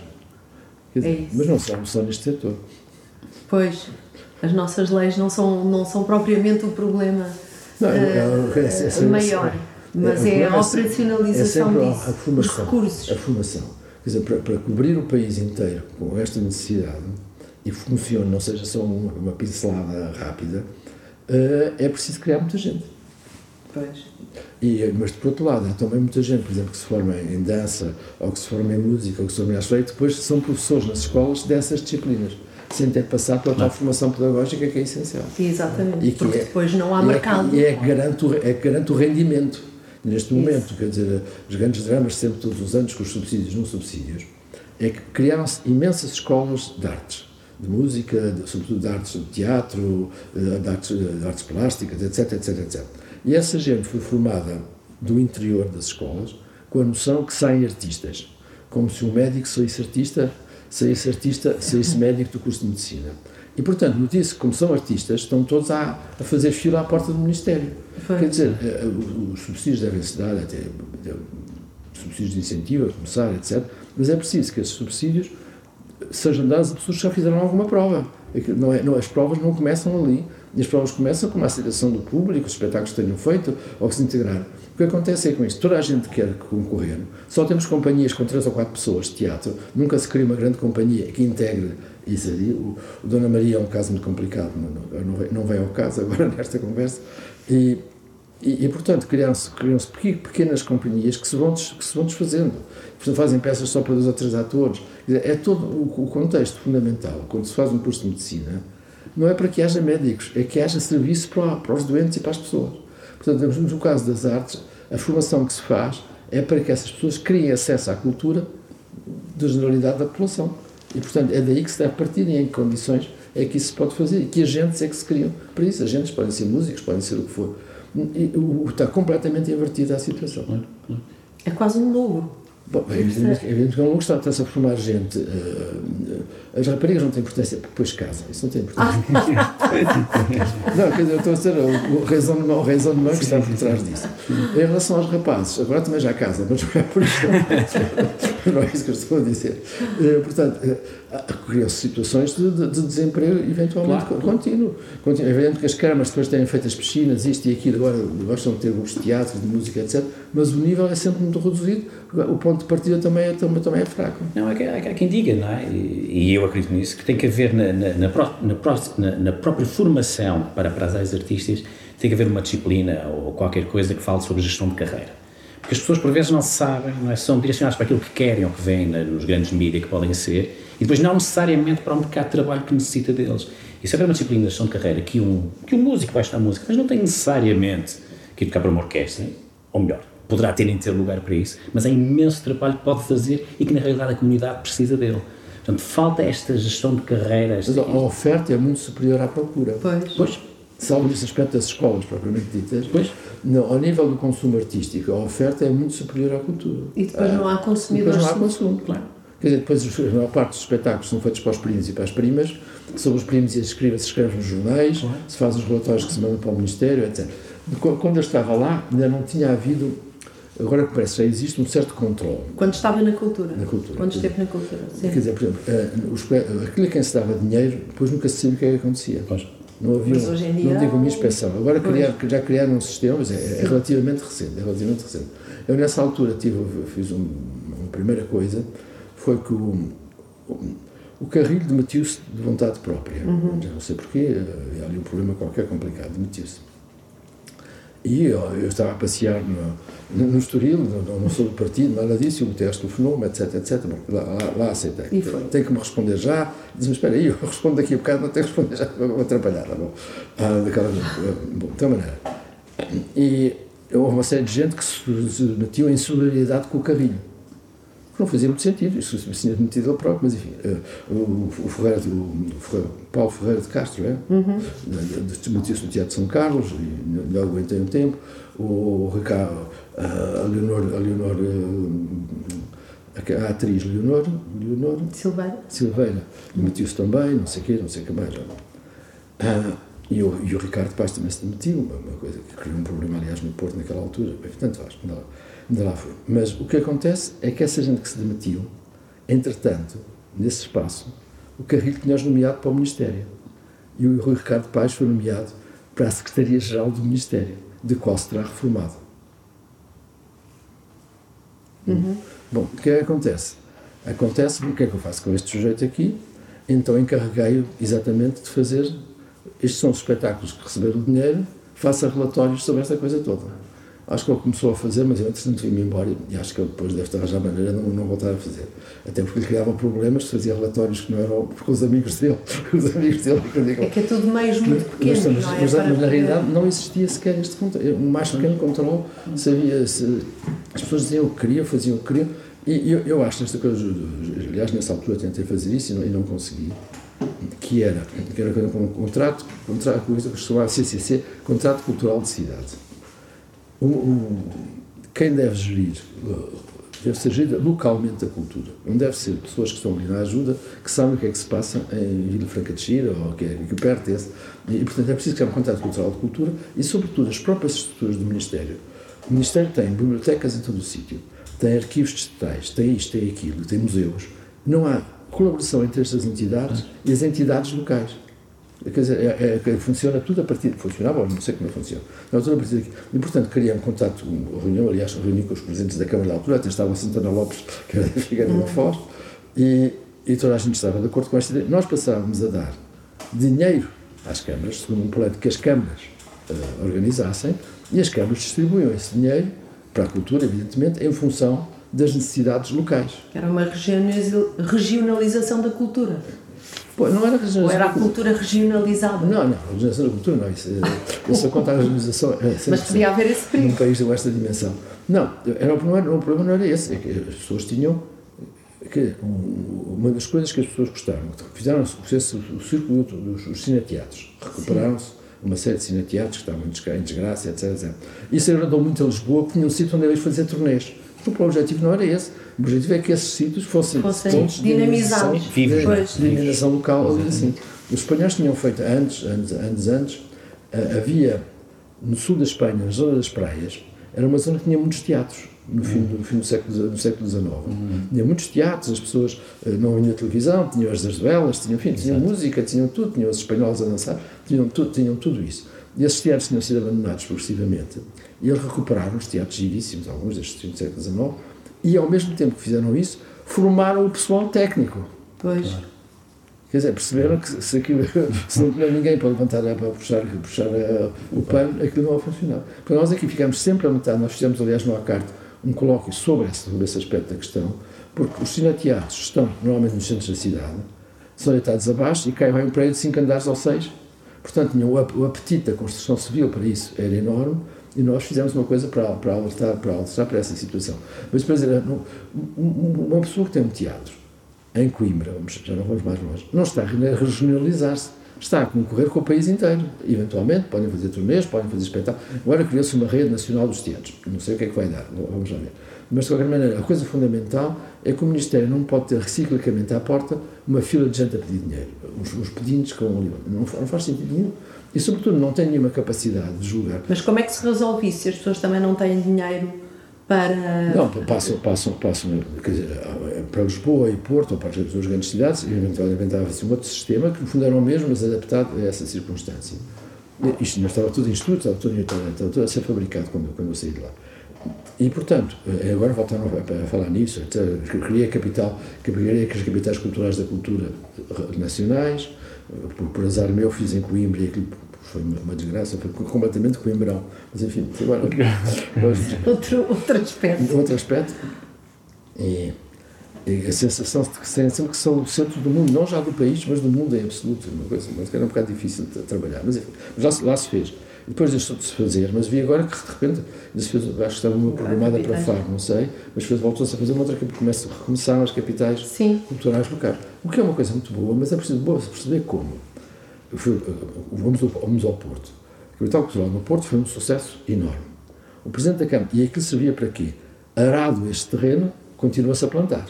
É mas não só, só neste setor. Pois, as nossas leis não são, não são propriamente o problema não, uh, é, é, é, maior. Mas é, a operacionalização é disso, a formação, os recursos. A formação. Quer dizer, para, para, cobrir o país inteiro com esta necessidade e funcione, não seja só uma, uma pincelada rápida, uh, é preciso criar muita gente. Pois. E, mas, por outro lado, há também muita gente, por exemplo, que se forma em dança, ou que se forma em música, ou que se forma em arte, depois são professores nas escolas dessas disciplinas sem ter passado pela tal formação pedagógica que é essencial. Exatamente, e porque é, depois não há e mercado. É, e é garante, é garante o rendimento neste momento, Isso. quer dizer, os grandes dramas, sempre todos os anos, com os subsídios não subsídios, é que criaram-se imensas escolas de artes, de música, de, sobretudo de artes de teatro, eh, de artes, de artes plásticas, etc, etc, etc. E essa gente foi formada do interior das escolas com a noção que saem artistas, como se um médico saísse artista, saísse artista, saísse médico do curso de medicina. E, portanto, notícia como são artistas, estão todos a, a fazer fila à porta do Ministério. Foi. Quer dizer, eh, os subsídios devem-se dar, até subsídios de incentivo, a começar, etc. Mas é preciso que esses subsídios sejam dados a pessoas que já fizeram alguma prova. É não é, não, as provas não começam ali. As provas começam com a aceitação do público, os espetáculos que tenham feito ou que se integraram. O que acontece é com isto, toda a gente quer concorrer, só temos companhias com três ou quatro pessoas de teatro, nunca se cria uma grande companhia que integre isso ali. O, o Dona Maria é um caso muito complicado, não, não, não vem ao caso agora nesta conversa. E, e, e portanto, criam-se criam pequenas companhias que se, vão, que se vão desfazendo. Portanto, fazem peças só para dois ou três atores. É todo o, o contexto fundamental, quando se faz um curso de medicina, não é para que haja médicos, é que haja serviço para, para os doentes e para as pessoas. Portanto, no caso das artes, a formação que se faz é para que essas pessoas criem acesso à cultura da generalidade da população. E, portanto, é daí que se deve partir e em que condições é que isso se pode fazer. E que agentes é que se criam para isso. Agentes podem ser músicos, podem ser o que for. E, o, está completamente invertida a situação. É quase um lobo. Bom, é evidente, é evidente que não está a formar gente. Uh, as raparigas não têm importância, porque depois casam. Isso não tem importância. não, quer dizer, eu estou a dizer o, o raisonnement, o raisonnement que está por trás disso. Em relação aos rapazes, agora também já casam, mas não é por isso. não é isso que eu estou a dizer. Uh, portanto, criam-se situações de, de, de, desemprego eventualmente claro. contínuo. contínuo. É evidente que as câmaras depois têm feito as piscinas, isto e aquilo, agora gostam de ter grupos de teatro, de música, etc. Mas o nível é sempre muito reduzido, o ponto de partida também é, também, também é fraco. Não, há, há, há quem diga, não é? E, eu acredito nisso, que tem que haver na, na, na, na, na própria formação para, para as áreas artísticas, tem que haver uma disciplina ou qualquer coisa que fale sobre gestão de carreira. Porque as pessoas por vezes não sabem, não é? são direcionadas para aquilo que querem ou que vêm nos grandes mídias que podem ser, e depois não necessariamente para o mercado de trabalho que necessita deles. E se houver uma disciplina de gestão de carreira que um, que um músico vai estudar música, mas não tem necessariamente que ir tocar para uma orquestra, ou melhor, poderá ter em ter lugar para isso, mas é imenso trabalho que pode fazer e que na realidade a comunidade precisa dele. Portanto, falta esta gestão de carreira. Mas a oferta é muito superior à procura. Pois. pois. Salvo nesse aspecto das escolas propriamente ditas, pois. Não, ao nível do consumo artístico, a oferta é muito superior à cultura. E depois ah, não há consumidores. Depois não há consumo, claro. Quer dizer, depois a maior parte dos espetáculos são feitos para os primos e para as primas, sobre os primos e as escrivas se escreve nos jornais, claro. se faz os relatórios que se mandam para o Ministério, etc. Quando eu estava lá, ainda não tinha havido Agora que parece já existe um certo controle. Quando estava na cultura. Na cultura. Quando esteve na cultura, sim. Quer dizer, por exemplo, uh, aquilo a quem se dava dinheiro, depois nunca se sabia o que é que acontecia. Pois. Não havia, mas hoje em dia, não tive uma inspeção. Agora criar, já criaram um sistema, mas é, é, relativamente recente, é relativamente recente. Eu nessa altura tive, fiz um, uma primeira coisa, foi que o, o, o carrilho demitiu-se de vontade própria. Uhum. Já não sei porquê, havia ali um problema qualquer complicado, demitiu-se. E eu, eu estava a passear no, no Estoril, não, sou do partido, nada disso, o Guterres telefonou-me, etc, etc. Bom, lá, lá, lá aceitei. E foi. Tem que me responder já. Diz-me, espera aí, eu respondo daqui a bocado, não tenho que responder já, vou atrapalhar, tá bom? Ah, daquela, bom, de tal maneira. E houve uma série de gente que se metiu em solidariedade com o Carrilho. Não fazia muito sentido, isso se tinha metido ele próprio, mas enfim, uh, o, o, Ferreira, o, Ferreira, Paulo Ferreira de Castro, é? Uhum. metiu-se no Teatro de São Carlos, e logo aguentei um tempo, o, Ricardo, a Leonor, a, Leonor, a, a atriz Leonor, Leonor Silveira, Silveira metiu-se também, não sei o quê, não sei o que mais. Uh, e o, e o Ricardo Paz também se demitiu, uma, uma coisa que criou um problema, aliás, no Porto naquela altura. Bem, tanto faz, não, Mas o que acontece é que essa gente que se demitiu, entretanto, nesse espaço, o Carrilho tinha-os nomeado para o Ministério. E o Rui Ricardo Paz foi nomeado para a Secretaria-Geral do Ministério, de qual se terá reformado. Uhum. Bom, o que é que acontece? Acontece, o que é que eu faço com este sujeito aqui? Então encarreguei-o exatamente de fazer. Estes são os espetáculos que receberam dinheiro, faça relatórios sobre esta coisa toda. Acho que ele começou a fazer, mas eu entretanto vim-me embora e acho que ele depois deve estar a maneira de não, não voltar a fazer. Até porque lhe criava problemas, fazia relatórios que não eram porque os amigos dele, os amigos dele É que é tudo meios muito pequenos, mas, é? Mas, Para mas na realidade não existia sequer este controle. O mais pequeno controle sabia se as pessoas diziam o que queriam, faziam o que queriam. E eu, eu acho esta coisa, aliás, nessa altura tentei fazer isso e não, e não consegui, que era, que era um contrato, contrato, coisa que se chamava CCC, Contrato Cultural de Cidade. O, o- quem deve gerir, uh, deve ser gerida localmente a cultura. Não deve ser pessoas que estão ali na ajuda, que sabem o que é que se passa em Vila Franca de Xira ou que, é, que pertence. E, portanto, é preciso haja um contrato cultural de cultura e, sobretudo, as próprias estruturas do Ministério. O Ministério tem bibliotecas em todo o sítio, tem arquivos distritais, tem isto, tem aquilo, tem museus. Não há colaboração entre estas entidades e as entidades locais. Quer dizer, é, é, funciona tudo a partir. Funcionava, não sei como é que funciona. Tudo a partir daqui. E, portanto, criei um contato, uma reunião, aliás, reuni com os presidentes da Câmara da altura, até estava a Santana Lopes, que era da Figueira da Foz, e, e toda a gente estava de acordo com esta ideia. Nós passávamos a dar dinheiro às câmaras, segundo um plano que as câmaras eh, organizassem, e as câmaras distribuíam esse dinheiro para a cultura, evidentemente, em função das necessidades locais. Era uma regionaliza- regionalização da cultura. Pô, não era Ou era a cultura regionalizada. Não, não, a organização da cultura não. Isso, é- isso conta a organização. É, Mas podia haver esse num perigo. país com esta dimensão. Não, era, o, problema, o problema não era esse, é que as pessoas tinham. Que, um, uma das coisas que as pessoas gostaram, que fizeram o, círculo dos dos cineteatros, recuperaram-se uma série de cineteatros que estavam em desgra- em desgraça, etc, etc. Isso agradou muito a Lisboa, que tinha um sítio onde eles fazer turnês. Porque o objetivo não era esse. O objetivo é que esses sítios fossem, Fossem pontos dinamizados. de- de dinamização local, ali assim. Os espanhóis tinham feito antes, antes, antes, antes, ah, havia no sul da Espanha, na zona das praias, era uma zona que tinha muitos teatros no fim do, fim do século, no século XIX. Tinha muitos teatros, as pessoas eh, não vinham televisão, tinham as das velas, tinham, enfim, tinham música, tinham tudo, tinham os espanhóis a dançar, tinham tudo, tinham tudo isso. E esses teatros tinham sido abandonados progressivamente. E eles recuperaram os teatros giríssimos, alguns destes do século XIX, e ao mesmo tempo que fizeram isso, formaram o pessoal técnico. Pois. Quer dizer, perceberam que se, aquilo, se não tinha ninguém para levantar, para puxar, puxar eh, o pano, aquilo não ia funcionar. Porque nós aqui ficámos sempre a metade, nós fizemos, aliás, no ACART, um colóquio sobre esse, sobre esse aspecto da questão, porque os cineteatros estão normalmente nos centros da cidade, são deitados abaixo e cai vai um prédio de 5 andares ou 6. Portanto, o apetite da construção civil para isso era enorme e nós fizemos uma coisa para, alertar, para alertar para essa situação. Mas, um- um- uma pessoa que tem um teatro em Coimbra, vamos, já não vamos mais longe, não está a regionalizar-se, está a concorrer com o país inteiro. Eventualmente, podem fazer turnês, podem fazer espetáculos. Agora criou-se uma rede nacional dos teatros. Não sei o que é que vai dar, vamos lá ver. Mas, de qualquer maneira, a coisa fundamental é que o Ministério não pode ter ciclicamente à porta uma fila de gente a pedir dinheiro. Os, os pedintes vão ali. Não, não faz sentido nenhum. E, sobretudo, não tem nenhuma capacidade de julgar. Mas como é que se resolve isso se as pessoas também não têm dinheiro para. Não, passam, passam, passam quer dizer, para Lisboa e Porto, ou para as duas grandes cidades, e inventava-se um outro sistema que, no fundo, era o mesmo, mas adaptado a essa circunstância. Isto não estava tudo em estudo, estava tudo, em- estava tudo a ser fabricado quando, quando eu saí de lá. E, portanto, eh, agora voltaram a falar nisso, etc. criei a capital, criei as capitais culturais da cultura nacionais, por, por azar meu, fiz em Coimbra e aquilo foi uma, desgraça, foi completamente coimbrão. Mas enfim, agora. outro, outro aspecto. Outro aspecto. E, e a sensação de que sentem que são o centro do mundo, não já do país, mas do mundo em absoluto. Uma coisa, mas era um bocado difícil de trabalhar. Mas enfim, lá, lá se fez. Depois deixou de se fazer, mas vi agora que de repente, se fez, acho que estava uma programada para Faro, não sei, mas voltou-se a fazer uma outra que começa, recomeçaram as capitais Sim. culturais locais. O que é uma coisa muito boa, mas é preciso boa, perceber como. Fui, vamos, vamos ao Porto. A capital cultural no Porto foi um sucesso enorme. O Presidente da Câmara, e aquilo servia para quê? Arado este terreno, continua-se a plantar.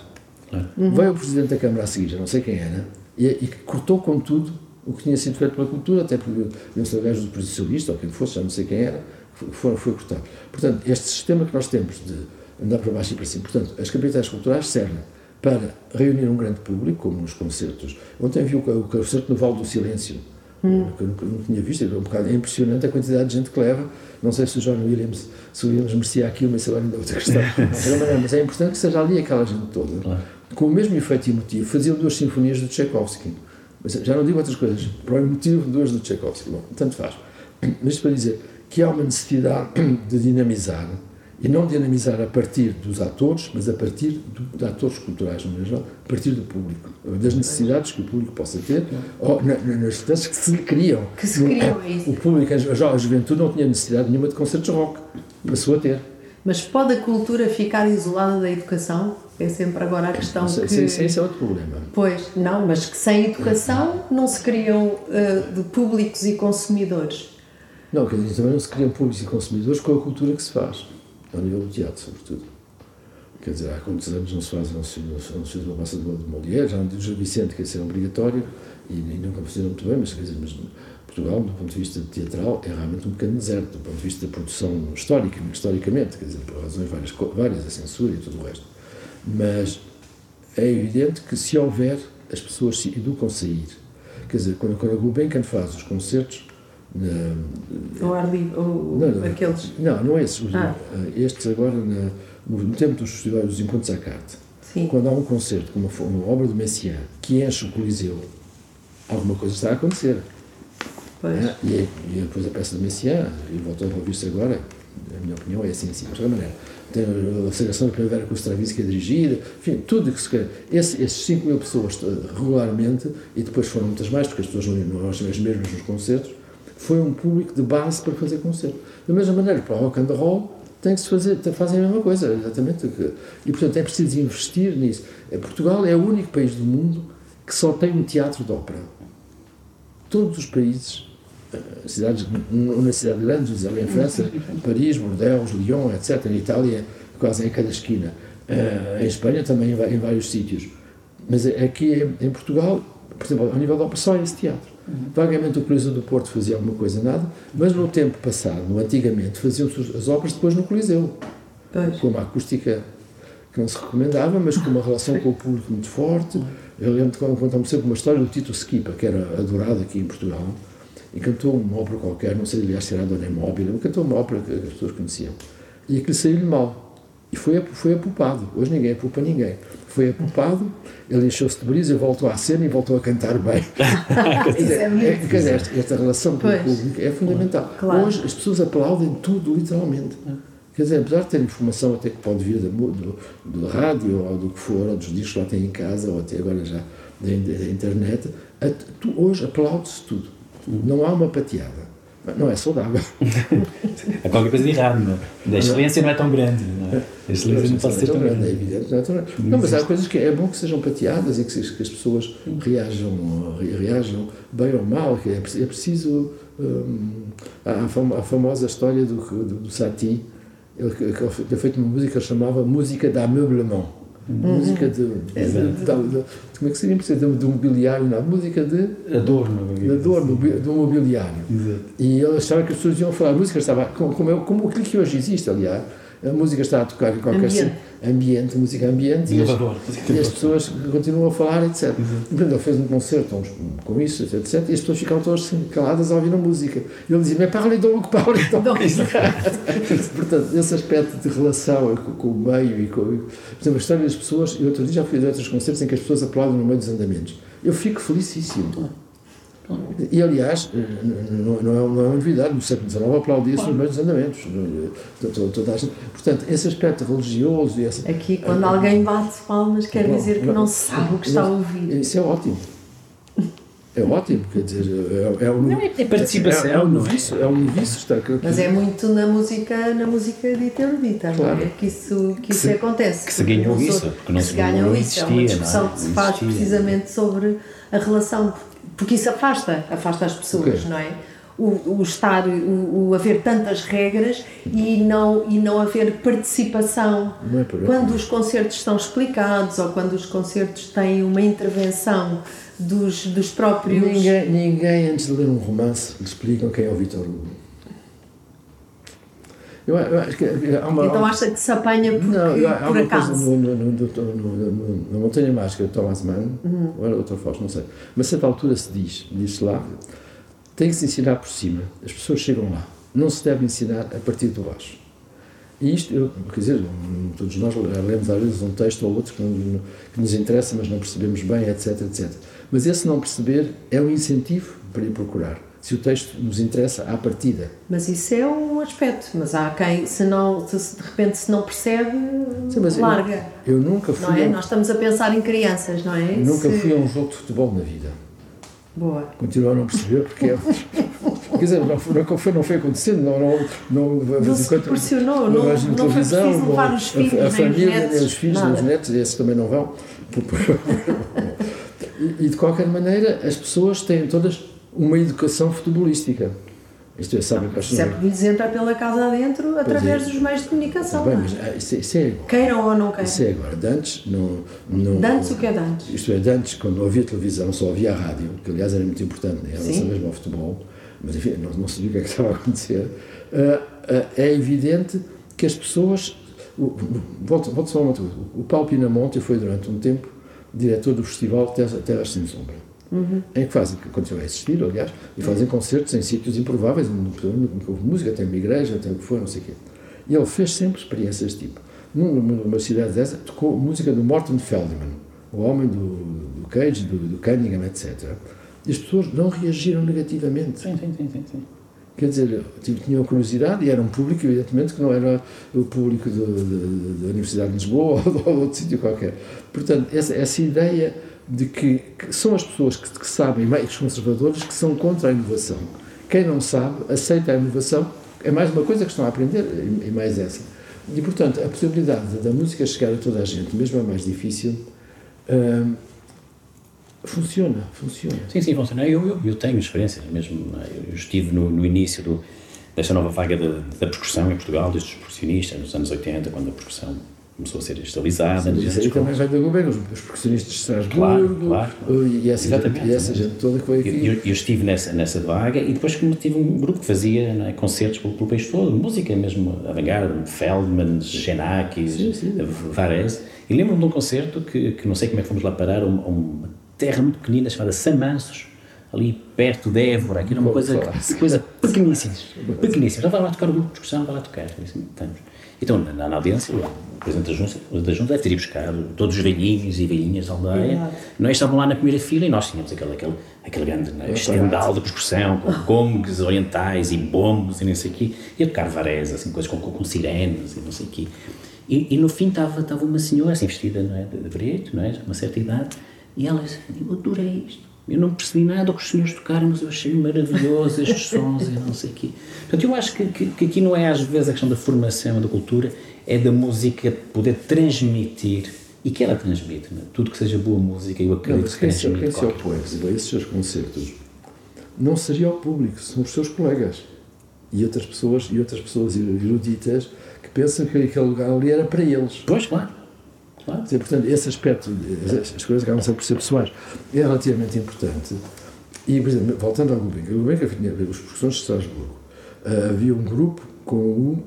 Uhum. Veio o Presidente da Câmara a seguir, já não sei quem era, e, e cortou com tudo o que tinha sido feito pela cultura, até porque o gajo do Socialista, ou quem fosse, já não sei quem era, foi, foi cortado. Portanto, este sistema que nós temos de andar para baixo e para cima, portanto, as capitais culturais servem para reunir um grande público, como nos concertos. Ontem vi o, o concerto no Vale do Silêncio, hum. que eu nunca, nunca tinha visto, é, um bocado, é impressionante a quantidade de gente que leva. Não sei se o John Williams, se o Williams merecia aquilo, mas agora ainda é outra questão. mas é importante que seja ali aquela gente toda. Claro. Com o mesmo efeito emotivo, faziam duas sinfonias do Tchaikovsky. Mas já não digo outras coisas. Por um motivo, duas do Tchaikovsky. Bom, tanto faz. Mas para dizer que há uma necessidade de dinamizar e não dinamizar a partir dos atores, mas a partir do, de atores culturais, no geral, a partir do público, das necessidades que o público possa ter, ou na, nas necessidades que se lhe criam. Que se criam, é isso. O público, a, a juventude não tinha necessidade nenhuma de concertos rock, passou a ter. Mas pode a cultura ficar isolada da educação? É sempre agora a questão que... Sim, sim, esse é outro problema. Pois, não, mas que sem educação não se criam uh, de públicos e consumidores. Não, quer dizer, também não se criam públicos e consumidores com a cultura que se faz ao nível do teatro, sobretudo. Quer dizer, há quantos anos não se faz, não se, não se faz uma massa de, Molière, já não digo José Vicente, que é obrigatório, e, e nunca fizeram muito bem, mas, quer dizer, mas Portugal, do ponto de vista teatral, é realmente um pequeno deserto, do ponto de vista da produção histórica, historicamente, quer dizer, por razões várias, várias a censura e tudo o resto. Mas é evidente que se houver, as pessoas se educam-se a ir. Quer dizer, quando, quando a Gulbenkian faz os concertos, na, o ar livre, ou não, aqueles? Não, não é esses. Ah. Eh, estes agora, na, no tempo dos festivais dos encontros à carta, Sim. quando há um concerto com uma, uma obra do Messiaen que enche o Coliseu, alguma coisa está a acontecer. É, e, e, depois a peça do Messiaen, e voltou a ouvir-se agora, a minha opinião é assim, assim, de qualquer maneira. Tem a seleção Primavera com o Stravinsky é dirigida, enfim, tudo que se. Esse, esses 5 mil pessoas eh, regularmente, e depois foram muitas mais, porque as pessoas não, não as mesmas nos concertos, foi um público de base para fazer concerto. Da mesma maneira, para o rock and roll, tem que se fazer, fazem a mesma coisa, exatamente. E, portanto, é preciso investir nisso. Eh, Portugal é o único país do mundo que só tem um teatro de ópera. Todos os países, cidades, uma cidade grande, em França, Paris, Bordeaux, Lyon, etc., em Itália, quase em cada esquina. Eh, em Espanha também em vários sítios. Mas aqui em Portugal, por exemplo, ao nível da ópera, só esse teatro. Vagamente o Coliseu do Porto fazia alguma coisa, nada, mas no tempo passado, no antigamente, faziam-se as obras depois no Coliseu. Pois. Com uma acústica que não se recomendava, mas com uma relação com o público muito forte. Eu lembro de contar-me sempre uma história do Tito Skipa, que era adorado aqui em Portugal, e cantou uma ópera qualquer, não sei, aliás, se era a Dona Imóvel, cantou uma ópera que as pessoas conheciam. E aquilo saiu-lhe mal. E foi, foi apupado. Hoje ninguém apupa ninguém. Foi apupado, ele encheu-se de brisa, voltou à cena e voltou a cantar bem. é, quer dizer, esta, esta relação com o público é fundamental. Claro. Hoje as pessoas aplaudem tudo, literalmente. Quer dizer, apesar de ter informação até que pode vir do, do, do rádio ou do que for, ou dos discos que lá tem em casa, ou até agora já da, da internet, a, tu, hoje aplaude-se tudo. Não há uma pateada. Não é saudável. Há qualquer coisa de errado, não é? A excelência não é tão grande. Não é? A excelência não pode ser tão grande. É evidente, não é tão grande. Não, mas há coisas que é bom que sejam pateadas e que, que as pessoas reajam, reajam bem ou mal. Que é, é preciso. Hum, a, famosa história do, do, do Satie, ele que, feito uma música que chamava Música d'ameublement. Música de, de, de, Como é que seria? De, de mobiliário, não. Música de. Adorno. De adorno, do mobiliário. Exato. E ele achava que as pessoas iam falar. A música estava. Como, como, como aquilo que hoje existe, aliás. A música está a tocar em qualquer ambiente, ambiente música ambiente, e as, e as, pessoas continuam a falar, etc. Portanto, ele fez um concerto com isso, etc. E as pessoas ficavam todas assim, caladas a ouvir a música. E ele dizia: Mas parle donc, parle donc. Portanto, esse aspecto de relação com, com o meio e com. Por exemplo, a história das pessoas. Eu outro dia já fui a outros concertos em que as pessoas aplaudem no meio dos andamentos. Eu fico felicíssimo. E, aliás, não, não, é, não é uma novidade, no século XIX aplaudia-se nos meios dos andamentos. Toda, toda a gente. Portanto, esse aspecto religioso. Esse, Aqui, quando alguém bate palmas, quer dizer que não se sabe o que está a ouvir. Isso é ótimo. É ótimo, quer dizer, é, é, um, Não, é- é participação, É, é um não é? é um noviço estar aqui. Mas é muito na música, na música dita e dita, não é? Claro. Que isso, que isso se- acontece. que se ganhou Não isso, porque não que se- não isso. É uma discussão não é? que se Não faz existia. precisamente sobre a relação, porque isso afasta, afasta as pessoas, Ok. não é? O, o estar, o, o haver tantas regras e não, e não haver participação. Não é quando os concertos estão explicados ou quando os concertos têm uma intervenção dos, dos próprios. Ninguém, ninguém, antes de ler um romance, lhe explicam quem é o Vitor Hugo. Eu, eu acho que há uma. Então acha que se apanha porque, Não, eu- por acaso. coisa no, no, no, no, Montanha Mágica de Thomas Mann, Uhum. ou era outra Fausto, não sei. Mas a certa altura se diz, diz-se lá, tem que se ensinar por cima. As pessoas chegam lá. Não se deve ensinar a partir de baixo. E isto, eu, quer dizer, todos nós lemos às vezes um texto ou outro que, não- que nos interessa, mas não percebemos bem, etc, etc. Mas esse não perceber é um incentivo para ir procurar. Se o texto nos interessa à partida. Mas isso é um aspecto. Mas há quem, se, não, se, de repente se não percebe, Sim, mas eu- larga. Eu, nunca Não fui, é? a, Nós estamos a pensar em crianças, não é? nunca Se- fui a um jogo de futebol na vida. Boa. Continuo a não perceber porque é. Quer dizer, não foi, não foi, não foi acontecendo, não, não, não, Não se proporcionou, não não- não foi televisão, preciso levar não- os filhos, a, a os família, netos, nem os filhos, os netos, esses também não vão. E, e, de qualquer maneira, as pessoas têm todas uma educação futebolística. Isto é, sabem para Isso é porque lhes entra pela casa adentro através dos meios de comunicação. Bem, é? mas ah, isso, é- isso é Queiram ou não queiram. Isso é agora. De antes, não, não, Dantes o que é dantes? Isto é, de antes, quando não havia televisão, só havia a rádio, que aliás era muito importante em relação Sim. mesmo ao futebol, mas enfim, não, não sabia o que é que estava a acontecer. Ah, ah, é evidente que as pessoas. Volto, volto só a uma coisa. O Paulo Pinamonte foi durante um tempo diretor do festival Terras Sem Sombra. Em que fazem, que continua a existir, aliás, e fazem concertos em sítios improváveis, nunca houve música, tem uma igreja, tem o que for, não sei o quê. E ele fez sempre experiências desse tipo. Numa, numa cidade dessa, tocou música do Morton Feldman, o homem do, do Cage, do, do Cunningham, etc. E as pessoas não reagiram negativamente. Sim, sim, sim, sim. sim. Quer dizer, tinham- curiosidade e era um público, evidentemente, que não era o público da Universidade de Lisboa ou de outro sítio qualquer. Portanto, essa, essa ideia de que, que são as pessoas que, que sabem, mais conservadores, que são contra a inovação. Quem não sabe, aceita a inovação, é mais uma coisa que estão a aprender, e mais essa. E, portanto, a possibilidade da música chegar a toda a gente, mesmo a mais difícil, hum, funciona, funciona. Sim, sim, funciona. Eu, eu, eu tenho experiência mesmo. é? Eu estive no, no início do, desta nova vaga da, da percussão em Portugal, destes percussionistas, nos anos 80, quando a percussão começou a ser Isso grandes aí também vai do governo, os, percussionistas de Estrasburgo Claro, claro. e essa, gente, Exatamente, e essa gente toda que foi Eu, aqui. eu, eu estive nessa, nessa vaga e depois tive um grupo que fazia é, concertos pelo, pelo país todo, música mesmo avant-garde, Feldman, Xenakis. Varese. E lembro-me de um concerto que, que não sei como é que fomos lá parar, a uma, uma terra muito pequenina chamada Samanços, ali perto de Évora, aquilo era uma coisa, falar. que- coisa pequeníssima, pequeníssima. Já estava lá tocar o grupo de discussão, vai lá tocar. Eu disse, Estamos. Então, na, na audiência, o presidente da Junta, da Junta deve ter ido buscar todos os velhinhos e velhinhas da aldeia. Exato. Nós estavam lá na primeira fila e nós tínhamos aquele, aquele, aquele grande né, estendal de percussão, com gongs orientais e bombos e não sei o quê, e a tocar varese, assim, coisas com, com, com sirenes e não sei o quê. E, e no fim estava, estava uma senhora, assim, vestida não é, de, de preto, não é, uma certa idade, e ela disse, eu adorei isto. Eu não percebi nada do que os senhores tocaram, mas eu achei maravilhoso estes sons e não sei o quê. Portanto, eu acho que, que, que aqui não é às vezes a questão da formação da cultura, é da música poder transmitir, e que ela transmite, não é? tudo que seja boa música, eu Não, acredito mas que se, transmite. quem se opõe, a esses seus concertos não seria o público, são os seus colegas e outras pessoas, e outras pessoas eruditas que pensam que aquele lugar ali era para eles. Pois, claro. Claro. Dizer, portanto, esse aspecto, as- as coisas acabam sempre por ser pessoais, é relativamente importante. E, por exemplo, voltando ao Gulbenkian, o Gulbenkian tinha os professores de Estrasburgo. Ah, havia um grupo com o.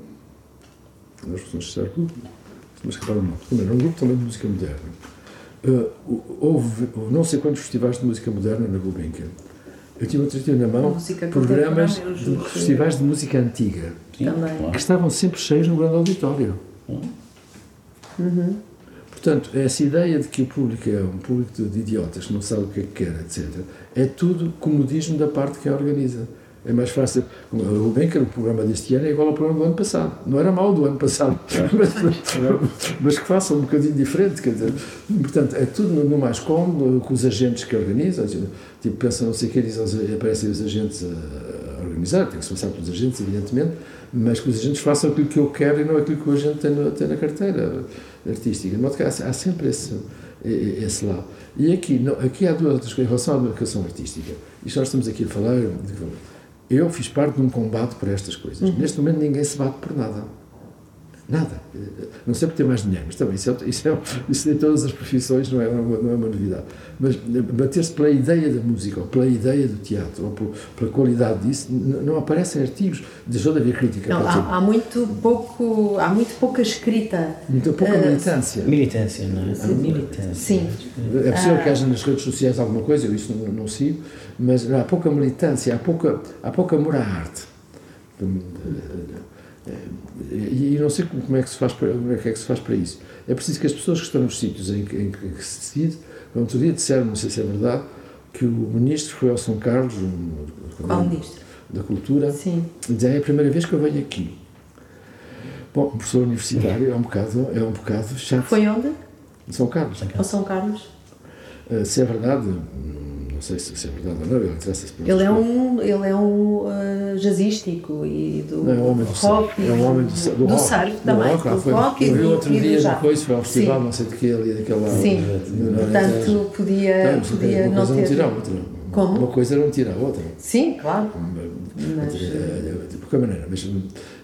Os professores de Estrasburgo, mas repara não, também era um grupo também de música moderna. Ah, houve, não sei quantos festivais de música moderna na Gulbenkian. Eu tinha outro dia na mão programas de festivais de música antiga Sim, que estavam sempre cheios no grande auditório. Hum. Portanto, essa ideia de que o público é um público de idiotas que não sabe o que é que quer, etc., é tudo comodismo da parte que a organiza. É mais fácil. O bem que o programa deste ano é igual ao programa do ano passado. Não era mau do ano passado, mas, mas que faça um bocadinho diferente. Quer dizer, portanto, é tudo no, mais cômodo, com os agentes que organizam. Tipo, pensa não sei o que, diz, aparecem os agentes a, a organizar, tem que se passar pelos agentes, evidentemente, mas que os agentes façam aquilo que eu quero e não aquilo que o agente tem, tem na carteira artística. De modo que há, há sempre esse, esse lado. E aqui, não, aqui há duas outras coisas em relação à educação artística. Isto nós estamos aqui a falar. Eu fiz parte de um combate por estas coisas. Uhum. Neste momento ninguém se bate por nada. Nada. Não sei por ter mais dinheiro, mas também isso é, isso é, isso em todas as profissões não é, uma, não é uma novidade. Mas bater-se pela ideia da música, ou pela ideia do teatro, ou por, pela qualidade disso, não aparecem artigos, deixou de haver crítica. Não, há, há, muito pouco, há muito pouca escrita. Muita pouca uh, militância. Militância, não é? Sim. Militância. Sim. É possível uh, que haja nas redes sociais alguma coisa, eu isso não, não sigo, mas há pouca militância, há, pouca, há pouco amor à arte. E não sei como é que se faz para, como é que, é que se faz para isso. É preciso que as pessoas que estão nos sítios em que, em que se decide, outro dia disseram, não sei se é verdade, que o ministro foi ao São Carlos, um, Qual ministro? da Cultura, Sim. e dizer, é a primeira vez que eu venho aqui. Bom, um professor universitário é um bocado, é um bocado chato. Foi onde? Em São Carlos. Ao São Carlos? Uh, se é verdade, sei se, é verdade ou não, ele interessa-se por ele é um Ele é um uh, jazzístico e do não, é um homem do rock. É um homem do, do, do, do surf também. Do rock, do foi, rock e, outro e dia do depois foi ao festival, Sim. não sei de que, ali daquele lado. Sim, portanto podia, não, podia uma não coisa ter... não tira a outra. Como? Uma coisa não tira a outra. Sim, claro. Mas... De qualquer maneira, mas,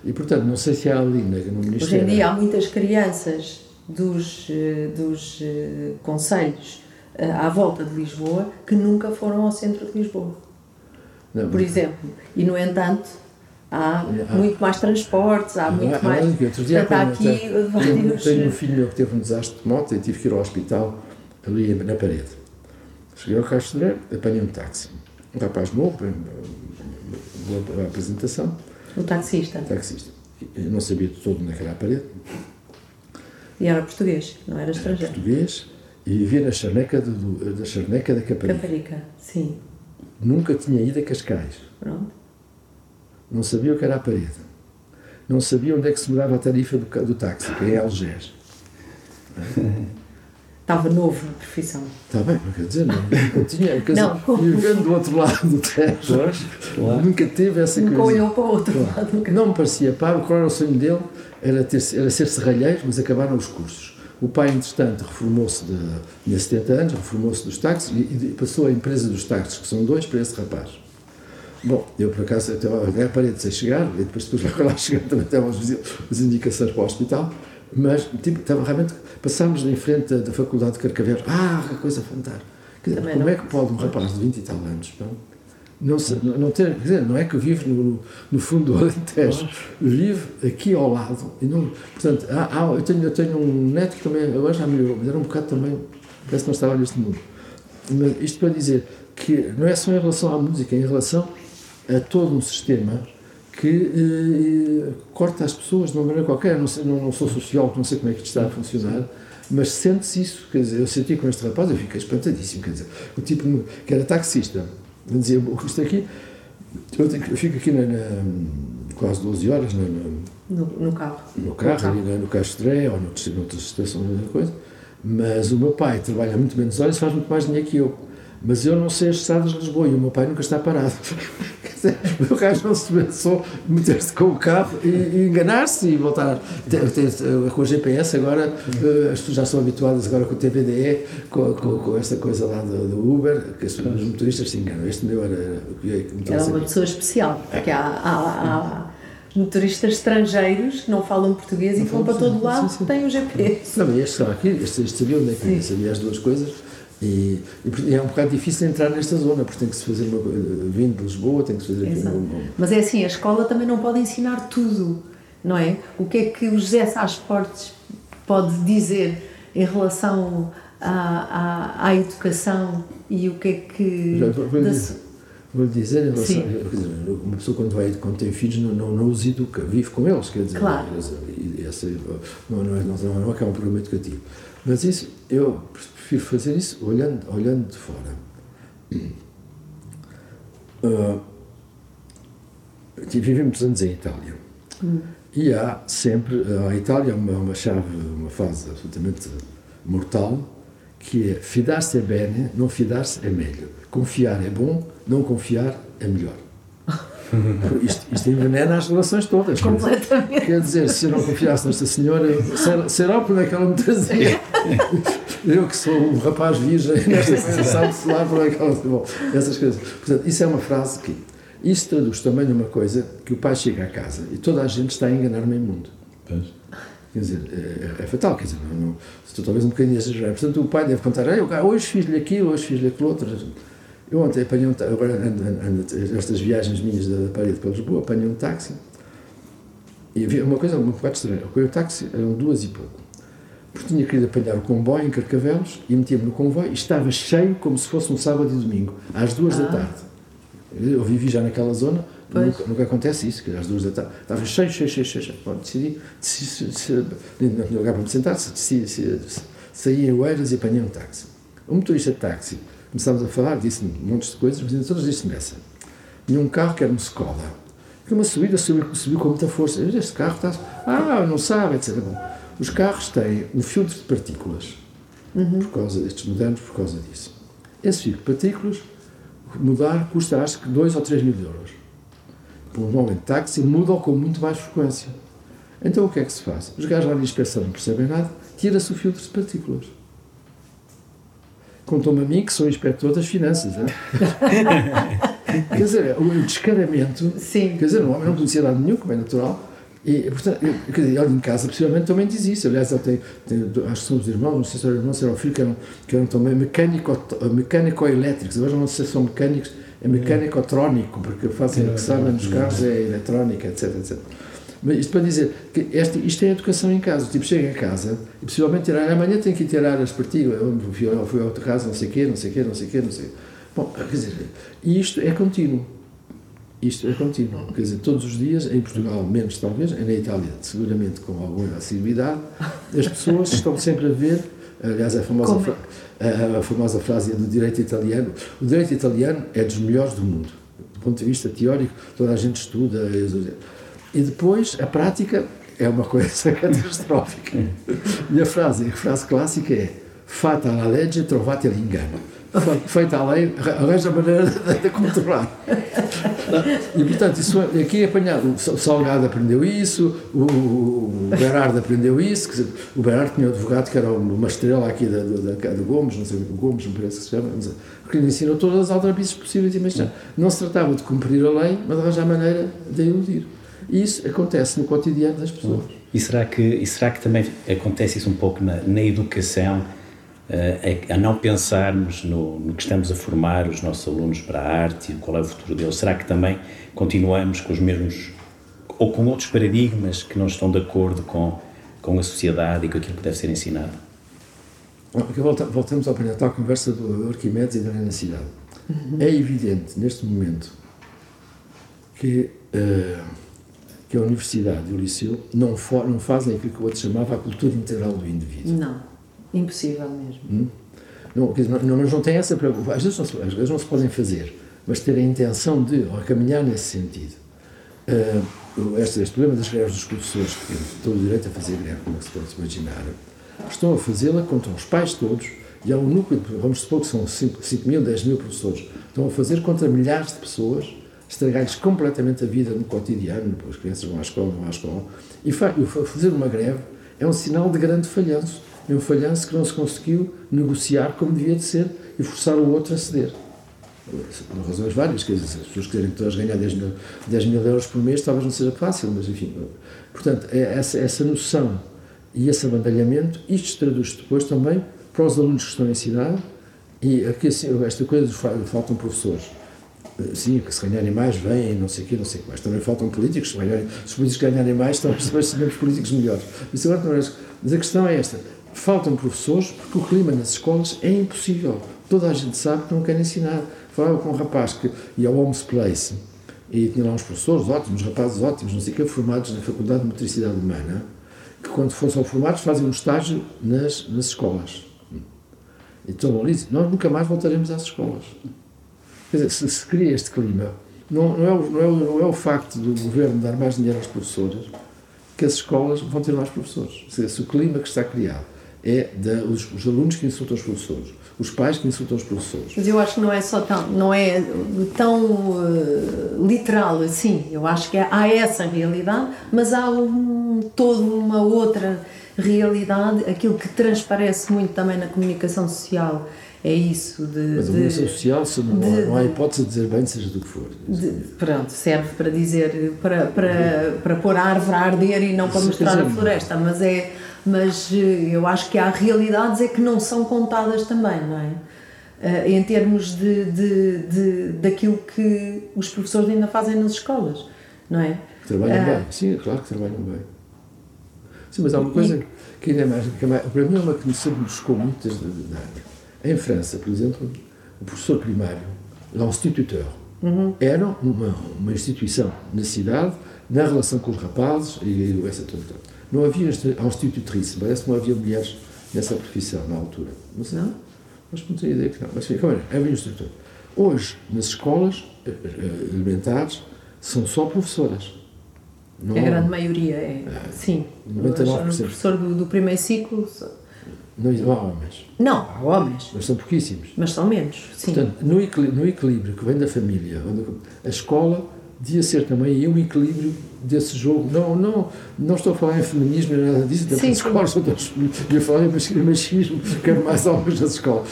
e portanto, não sei se há ali no Ministério... Hoje em dia há muitas crianças dos, eh, dos uh, conselhos à volta de Lisboa que nunca foram ao centro de Lisboa. Não, por exemplo. E, no entanto, há, há muito mais transportes, há muito há, mais. Há, outro dia, há aqui tenho, vários. Tenho um filho meu que teve um desastre de moto e tive que ir ao hospital ali na parede. Cheguei ao Castro apanhei um táxi. Um rapaz novo, boa apresentação. O taxista? O taxista. Eu não sabia de todo naquela parede. E era português, não era estrangeiro? Era português e vivia na charneca, do, da charneca da Caparica. Caparica, sim. Nunca tinha ido a Cascais. Pronto. Não sabia o que era a parede. Não sabia onde é que se mudava a tarifa do, do táxi, que é Algés. Estava novo na profissão. Está bem, não quer dizer, não. Eu tinha, quer não. Dizer, vivendo do outro lado do Tejo, claro. nunca teve essa nunca coisa. Nunca olhou para o outro claro. lado. Nunca. Não me parecia paro, qual era o sonho dele? Era, ter, era ser serralheiro, mas acabaram os cursos. O pai, entretanto, reformou-se de, 70 anos, reformou-se dos táxis e, e, passou a empresa dos táxis, que são dois, para esse rapaz. Bom, eu por acaso até a parede sem chegar, e depois, depois lá chegar também temos as indicações para o hospital, mas tipo, estava realmente, passámos em frente da, da Faculdade de Carcavelos, ah, que coisa fantástica. como não. é que pode um rapaz de 20 e tal anos, não? Não, não, ter, quer dizer, não é que vive no, no fundo do Alentejo, vive aqui ao lado. E não, portanto, há, há, eu, tenho, eu tenho um neto que também, agora já melhorou, mas era um bocado também, parece que não estava neste mundo. Mas isto para dizer que não é só em relação à música, é em relação a todo um sistema que eh, corta as pessoas de uma maneira qualquer. Não, sei, não, não sou sociólogo, não sei como é que isto está a funcionar, mas sente-se isso. Quer dizer, eu senti com este rapaz, eu fiquei espantadíssimo. Quer dizer, o tipo que era taxista Dizer, isto aqui, eu, eu fico aqui na, na, quase 12 horas na, no, no, carro. No carro, no carro. ali no Castré ou noutras estações, coisa. Mas o meu pai trabalha muito menos horas e faz muito mais dinheiro que eu. Mas eu não sei as estradas de Lisboa e o meu pai nunca está parado. o gajo não se pensou meter-se com o carro e, e enganar-se e voltar. Com o GPS agora, eh, as pessoas já são habituadas agora com o TVDE, com, com, com esta coisa lá do, do, Uber, que os motoristas se enganam. Este meu era. Era, era uma pessoa especial, porque há, há, há motoristas estrangeiros que não falam português não e vão para todo lado, sim, sim. têm o GPS. Não, estão aqui, estes, estes sabiam onde é que sabia as duas coisas e, e, é um bocado difícil entrar nesta zona, porque tem que se fazer uma vindo de Lisboa, tem que se fazer aqui Exato. Mas é assim, a escola também não pode ensinar tudo, não é? O que é que o José Sá Esportes pode dizer em relação à, à, à educação e o que é que. Vou, dizer, vou dizer em relação. Dizer, uma pessoa quando, vai, quando tem filhos não, não, não os educa, vive com eles, quer dizer. Claro. Essa, não, não, é, não, não é que é um programa educativo. Mas isso, eu prefiro fazer isso olhando, olhando de fora. Uh, anos em Itália. Hum. E há sempre, a Itália é uma, uma chave, uma fase absolutamente mortal, que é fidar-se é bene, não fidar-se é melhor. Confiar é bom, não confiar é melhor. Isto, isto envenena as relações todas. Completamente. Quer dizer, se eu não confiasse nesta senhora, será, será por onde é que ela me trazia? Eu que sou um rapaz virgem, nesta sabe-se lá por onde é que ela Bom, essas coisas. Portanto, isso é uma frase que. Isso traduz também numa coisa que o pai chega a casa e toda a gente está a enganar o meio mundo. Pois. Quer dizer, é, é, fatal, quer dizer, não, não, estou talvez um bocadinho exagerado. Portanto, o pai deve contar, hoje fiz-lhe aquilo, hoje fiz-lhe aquilo outro. Eu ontem apanhei um táxi, agora ando, ando, estas viagens minhas da parede para Lisboa, apanhei um táxi e havia uma coisa um bocado estranha. O táxi eram duas e pouco. Porque tinha querido apanhar o comboio em Carcavelos e metia-me no comboio e estava cheio como se fosse um sábado e domingo, às duas ah. da tarde. Eu vivi já naquela zona, nunca, nunca, acontece isso, que às duas da tarde estava cheio, cheio, cheio, cheio. Bom, decidi, decidi, decidi não tinha lugar para me sentar, decidi, saí em Oeiras e apanhei um táxi. O motorista de táxi Começámos a falar, disse-me um monte de coisas, mas todas disse-me essa. Tinha um carro que era uma escola. Que uma subida subiu, subiu com muita força. Este carro está. Ah, não sabe, etc. Os carros têm um filtro de partículas. Uhum. Por causa destes modernos, por causa disso. Esse filtro de partículas, mudar custa acho que 2 ou 3 mil euros. Por um homem de táxi, mudam com muito mais frequência. Então o que é que se faz? Os gajos lá de inspeção não percebem nada, tira-se o filtro de partículas contou-me a mim que sou inspetor das finanças. É? quer dizer, o descaramento. Sim. Quer dizer, o homem não conhecia nada nenhum, como é natural. E, portanto, eu, quer dizer, ele em casa, possivelmente, também diz isso. Aliás, ele tem, tem acho que são os irmãos, não sei se era irmão, se era o filho, que eram, que eram também mecânico-elétricos. Agora não sei se são mecânicos, é mecânico-trónico, porque fazem o que sabem nos carros, é eletrónica, etc, etc. Mas isto para dizer que este, isto é educação em casa. Tipo, chega a casa e possivelmente tirar, amanhã tem que tirar as partículas, fui, fui a outra casa, não sei o quê, não sei o quê, não sei o quê, não sei quê. Bom, quer dizer, isto é contínuo. Isto é contínuo. Quer dizer, todos os dias, em Portugal, menos talvez, na Itália, seguramente com alguma assiduidade, as pessoas estão sempre a ver. Aliás, a famosa, fra a, a famosa frase do direito italiano: o direito italiano é dos melhores do mundo. Do ponto de vista teórico, toda a gente estuda. E depois, a prática é uma coisa catastrófica. e a frase, a frase clássica é Fata la legge, trovate l'ingano. Feita a lei, arranja a maneira de, controlar. E, portanto, isso, aqui é apanhado. O Salgado aprendeu isso, o, o Berardo aprendeu isso. Dizer, o Berardo tinha um advogado que era uma estrela aqui da, da, da Gomes, não sei o Gomes, me parece que se chama, que lhe ensinou todas as aldrabices possíveis e imagináveis. Não se tratava de cumprir a lei, mas de arranjar a maneira de iludir. E isso acontece no cotidiano das pessoas. E será que, e será que também acontece isso um pouco na, na educação, uh, a, não pensarmos no, no, que estamos a formar os nossos alunos para a arte e qual é o futuro deles? Será que também continuamos com os mesmos, ou com outros paradigmas que não estão de acordo com, com a sociedade e com aquilo que deve ser ensinado? Voltamos à tal conversa do Arquimedes e da Renacidade. Uhum. É evidente, neste momento, que... Uh, que a universidade e o liceu não, for, não fazem aquilo que o outro chamava a cultura integral do indivíduo. Não, impossível mesmo. Hum? Não, não, mas não tem essa preocupação. Às vezes, não se, às vezes não se podem fazer, mas ter a intenção de ou caminhar nesse sentido. Uh, este, este problema das greves dos professores, que têm todo o direito a fazer greve, como é se pode imaginar, estão a fazê-la contra os pais todos, e há um núcleo, vamos supor que são 5, 5 mil, 10 mil professores, estão a fazer contra milhares de pessoas estragar-lhes completamente a vida no cotidiano, as crianças vão à escola, vão à escola, e fazer uma greve é um sinal de grande falhanço, é um falhanço que não se conseguiu negociar como devia de ser e forçar o outro a ceder. Por razões várias, quer dizer, se as pessoas quiserem todas ganhar 10 mil, 10 mil euros por mês, talvez não seja fácil, mas enfim. Portanto, é essa, essa noção e esse abandalhamento, isto traduz depois também para os alunos que estão em cidade, e aqui, assim, esta coisa faltam professores sim, que se ganharem mais, vêm, não sei o quê, não sei o que mais. Também faltam políticos, se, ganharem, se os políticos ganharem mais, talvez sejamos políticos melhores. Isso agora mas a questão é esta: faltam professores porque o clima nas escolas é impossível. Toda a gente sabe que não quer ensinar. Falava com um rapaz que ia ao Homes Place e tinha lá uns professores ótimos, rapazes ótimos, não sei o quê, formados na Faculdade de Motricidade Humana. que quando são formados fazem um estágio nas, nas escolas. Então ali nós nunca mais voltaremos às escolas. Quer dizer, se, se cria este clima, não, não, é o, não, é não é o facto do governo dar mais dinheiro às professoras que as escolas vão ter mais professores. Se, o clima que está criado é os, os, alunos que insultam os professores, os pais que insultam os professores. Mas eu acho que não é só tão, não é tão uh, literal assim. Eu acho que há essa realidade, mas há um, toda uma outra realidade, aquilo que transparece muito também na comunicação social é isso de. Mas a comunicação social, se não, de, não há hipótese de dizer bem, seja do que for. De, pronto, serve para dizer, para, para, para pôr a árvore a arder e não para mostrar a floresta, mas é. Mas eh, eu acho que há realidades é que não são contadas também, não é? Uh, em termos de, de, de, daquilo que os professores ainda fazem nas escolas, não é? Trabalham uh, bem, sim, é claro que trabalham bem. Sim, mas há uma coisa e, que ainda é mais, que é mais. Para mim é uma que sempre me chocou muito desde Em França, por exemplo, o professor primário, l'instituteur, uhum. era uma, uma instituição na cidade, na relação com os rapazes e essa toda. Não havia institutrice, parece que não havia mulheres nessa profissão na altura. Mas não, mas não tenho ideia que não. Mas enfim, como é, havia instrutor. Hoje, nas escolas eh, eh, elementares, são só professoras. Não, a grande maioria é, é sim. 99%. O professor do, do primeiro ciclo. Não, não, há homens. Não, há homens. Mas são pouquíssimos. Mas são menos, sim. Portanto, no equilíbrio, no equilíbrio que vem da família, a escola devia ser também um equilíbrio desse jogo. Não, não, não estou a falar em feminismo nem nada disso, até as escolas são todas. Eu falar em machismo, quero mais homens nas escolas.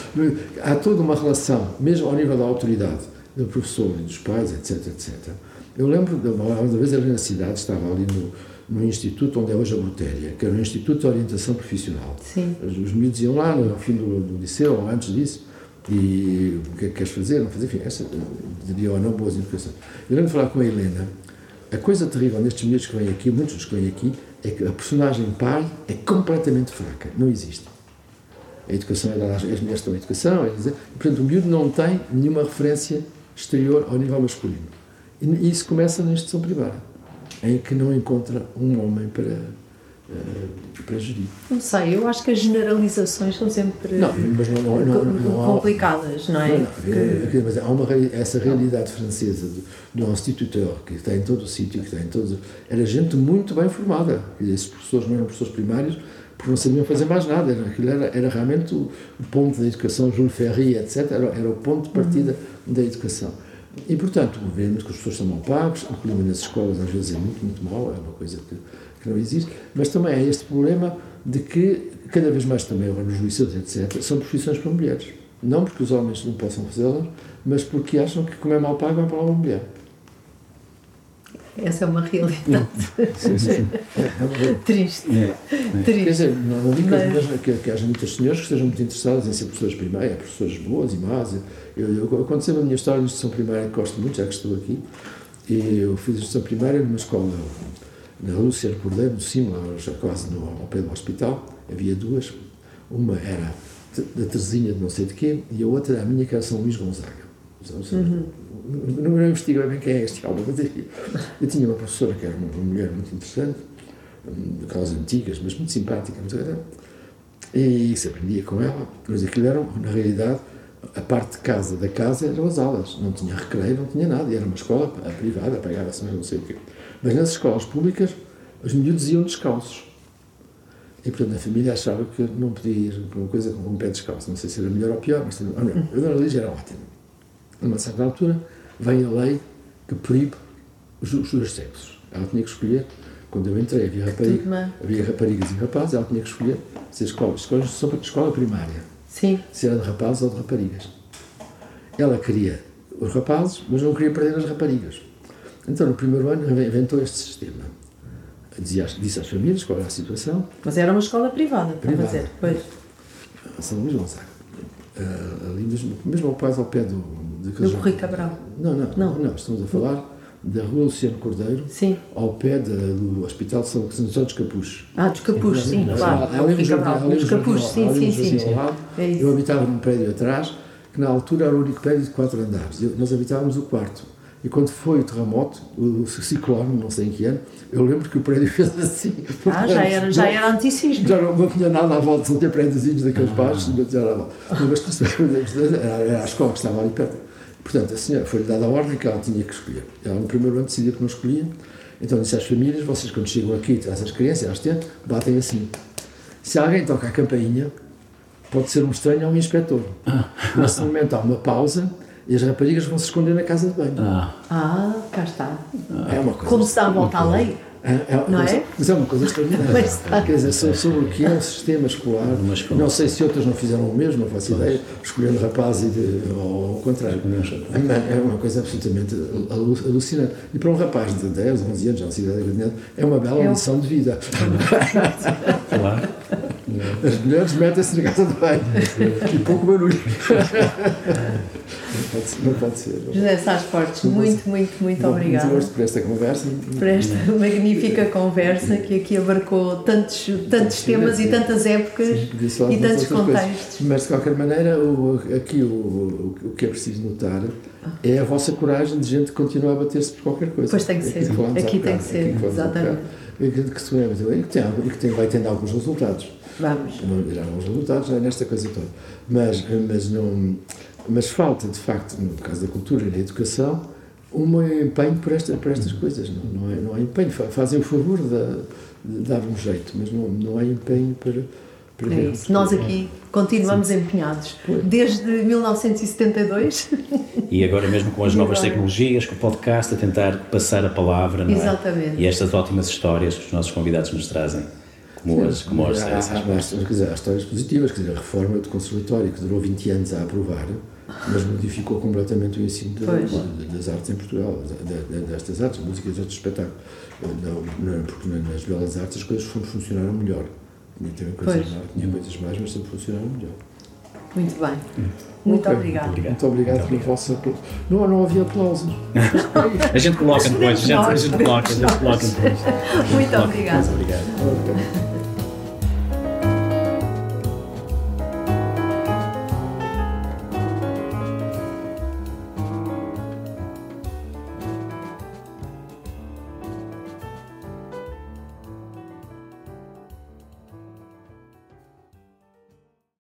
Há toda uma relação, mesmo ao nível da autoridade, do professor e dos pais, etc, etc eu lembro de uma, uma vez ali na cidade, estava ali no, no instituto onde é hoje a Brutéria, que era um instituto de orientação profissional. Sim. Os, os miúdos iam lá no fim do, do liceu, ou antes disso, e o que é que queres fazer? Não fazer, enfim, essa, diria ou não, boas educações. Eu lembro de falar com a Helena, a coisa terrível nestes miúdos que vêm aqui, muitos dos que vêm aqui, é que a personagem pai é completamente fraca, não existe. A educação é dada às mulheres estão educação, é dizer, portanto o miúdo não tem nenhuma referência exterior ao nível masculino. E isso começa na instituição privada, em que não encontra um homem para, uh, para gerir. Não sei, eu acho que as generalizações são sempre não, mas não, não, complicadas, não é? Que... Mas há uma, essa realidade francesa do, do instituteur, que está em todo o sítio, que está em todos. Era gente muito bem formada. Esses professores não eram professores primários, porque não sabiam fazer mais nada. Aquilo era, era realmente o, o ponto da educação, Jules Ferry, etc. Era, era o ponto de partida uhum. da educação. E, portanto, obviamente que os professores são mal pagos, o clima nas escolas às vezes é muito, muito mau, é uma coisa que, que não existe, mas também há este problema de que cada vez mais também nos liceus, etc., são profissões para mulheres. Não porque os homens não possam fazê-las, mas porque acham que como é mal pago é para uma mulher. Essa é uma realidade. Sim, sim. É, é Triste. É, é. Triste. Quer dizer, não digo Mas... que, que, haja muitas senhoras que estejam muito interessadas em ser professoras primárias, professoras boas e más. Eu, eu, eu conto sempre a minha história de instrução primária, que gosto muito, já que estou aqui. E eu fiz instrução primária numa escola na Lúcia Cordeiro, no Cimo, já quase no, ao pé do hospital. Havia duas. Uma era da Teresinha de não sei de quê, e a outra era a minha, que era São Luís Gonzaga. Uhum não, não investiguei bem quem é este álbum, mas eu tinha uma professora que era uma, uma mulher muito interessante, daquelas antigas, mas muito simpática, muito e se aprendia com ela, mas aquilo era, na realidade, a parte de casa da casa eram as aulas, não tinha recreio, não tinha nada, e era uma escola privada, pagava-se não sei o quê. Mas nas escolas públicas, os miúdos iam descalços. E, portanto, a família achava que não podia ir para uma coisa com um pé descalço. Não sei se era melhor ou pior, mas não, não, a Dona Lígia era ótima. A uma certa altura, vem a lei que proíbe os, os dois sexos. Ela tinha que escolher, quando eu entrei, havia, rapariga, havia raparigas e rapazes, ela tinha que escolher se a escola, escola, escola primária, Sim. se era de rapazes ou de raparigas. Ela queria os rapazes, mas não queria perder as raparigas. Então, no primeiro ano, inventou este sistema. Dizia, disse às famílias qual era a situação. Mas era uma escola privada, para fazer. Pois. São Luís Gonzaga. Uh, ali mesmo, mesmo ao pé ao pé do, do Correio Cabral. Não, não, não, não, estamos a falar da Rua Luciano Cordeiro, sim. ao pé de, do Hospital de São José dos Capuz. Ah, dos Capuz, sim, sim claro. Cabral, dos Capuz, sim, sim, sim. é eu habitava num prédio atrás, que na altura era o único prédio de quatro andares. Eu, nós habitávamos o quarto. E quando foi o terremoto, o ciclone, não sei em que ano, eu lembro que o prédio fez assim. Ah, já era, já era antissísmico. Já não, não tinha nada à volta, não tinha prédiozinhos daqueles baixos, não tinha nada à volta. Mas era, era a escola que estava ali perto. Portanto, a senhora foi-lhe dada a ordem que ela tinha que escolher. Ela no primeiro ano decidiu que não escolhia, então disse às famílias, vocês quando chegam aqui, traz as crianças, elas têm, batem assim. Se alguém toca a campainha, pode ser um estranho ou um inspetor. Nesse momento há uma pausa e as raparigas vão se esconder na casa de banho. Ah, Ah, cá está. É uma coisa. Como se dá a volta à lei. É, é, Não mas, é? Mas é uma coisa extraordinária. Está. Quer dizer, sobre, sobre o que é o sistema escolar, não sei se outras não fizeram o mesmo, não faço ideia, escolhendo rapaz e de, ou ao contrário. É uma- É uma coisa absolutamente alu- alucinante. E para um rapaz de 10, 11 anos, já não sei idade grande, é uma bela É um- lição de vida. claro. As mulheres metem-se na casa de banho e pouco barulho. Não pode ser. Não pode ser. José Sá Fortes, muito, muito, muito Bom, obrigada Muito gosto por esta conversa. por esta magnífica conversa que aqui abarcou tantos, tantos temas e tantas épocas falar e tantos contextos. Mas de qualquer maneira, o, aqui o, o, o que é preciso notar é a vossa coragem de gente que continua a bater-se por qualquer coisa. Pois tem que É ser. há Aqui tem que ser, há exatamente. E que, que se lembra, e que, tem, e que tem, vai tendo alguns resultados. Vamos. Não há alguns resultados já nesta coisa toda. Mas, mas, não, mas falta, de facto, no caso da cultura e da educação, um empenho por, esta, por estas coisas. Não, não, é, não há empenho. Fa- Fazem o favor de, de dar um jeito, mas não, não há empenho para. para É isso. Nós aqui continuamos empenhados. Desde 1972. E agora mesmo com as E novas agora? tecnologias, com o podcast, a tentar passar a palavra, não é? Exatamente. E estas ótimas histórias que os nossos convidados nos trazem, como as, como as, há, essas. há, há, quer dizer, há histórias positivas, quer dizer, a reforma do conservatório, que durou 20 anos a aprovar, mas modificou completamente o ensino de- das artes em Portugal, de- de- destas artes, música e artes de espetáculo. Não, não, porque nas belas artes as coisas fun- funcionaram melhor. Tinha, tinha coisas, mais, tinha coisas mais, mas sempre funcionaram melhor. Muito bem. Muito Ok. obrigada. Obrigado. Muito obrigado pelo vosso apoio. Não, não havia aplausos. A gente coloca depois, a gente, a gente Nós. coloca, a gente coloca depois. Muito obrigada. Obrigado. Ok.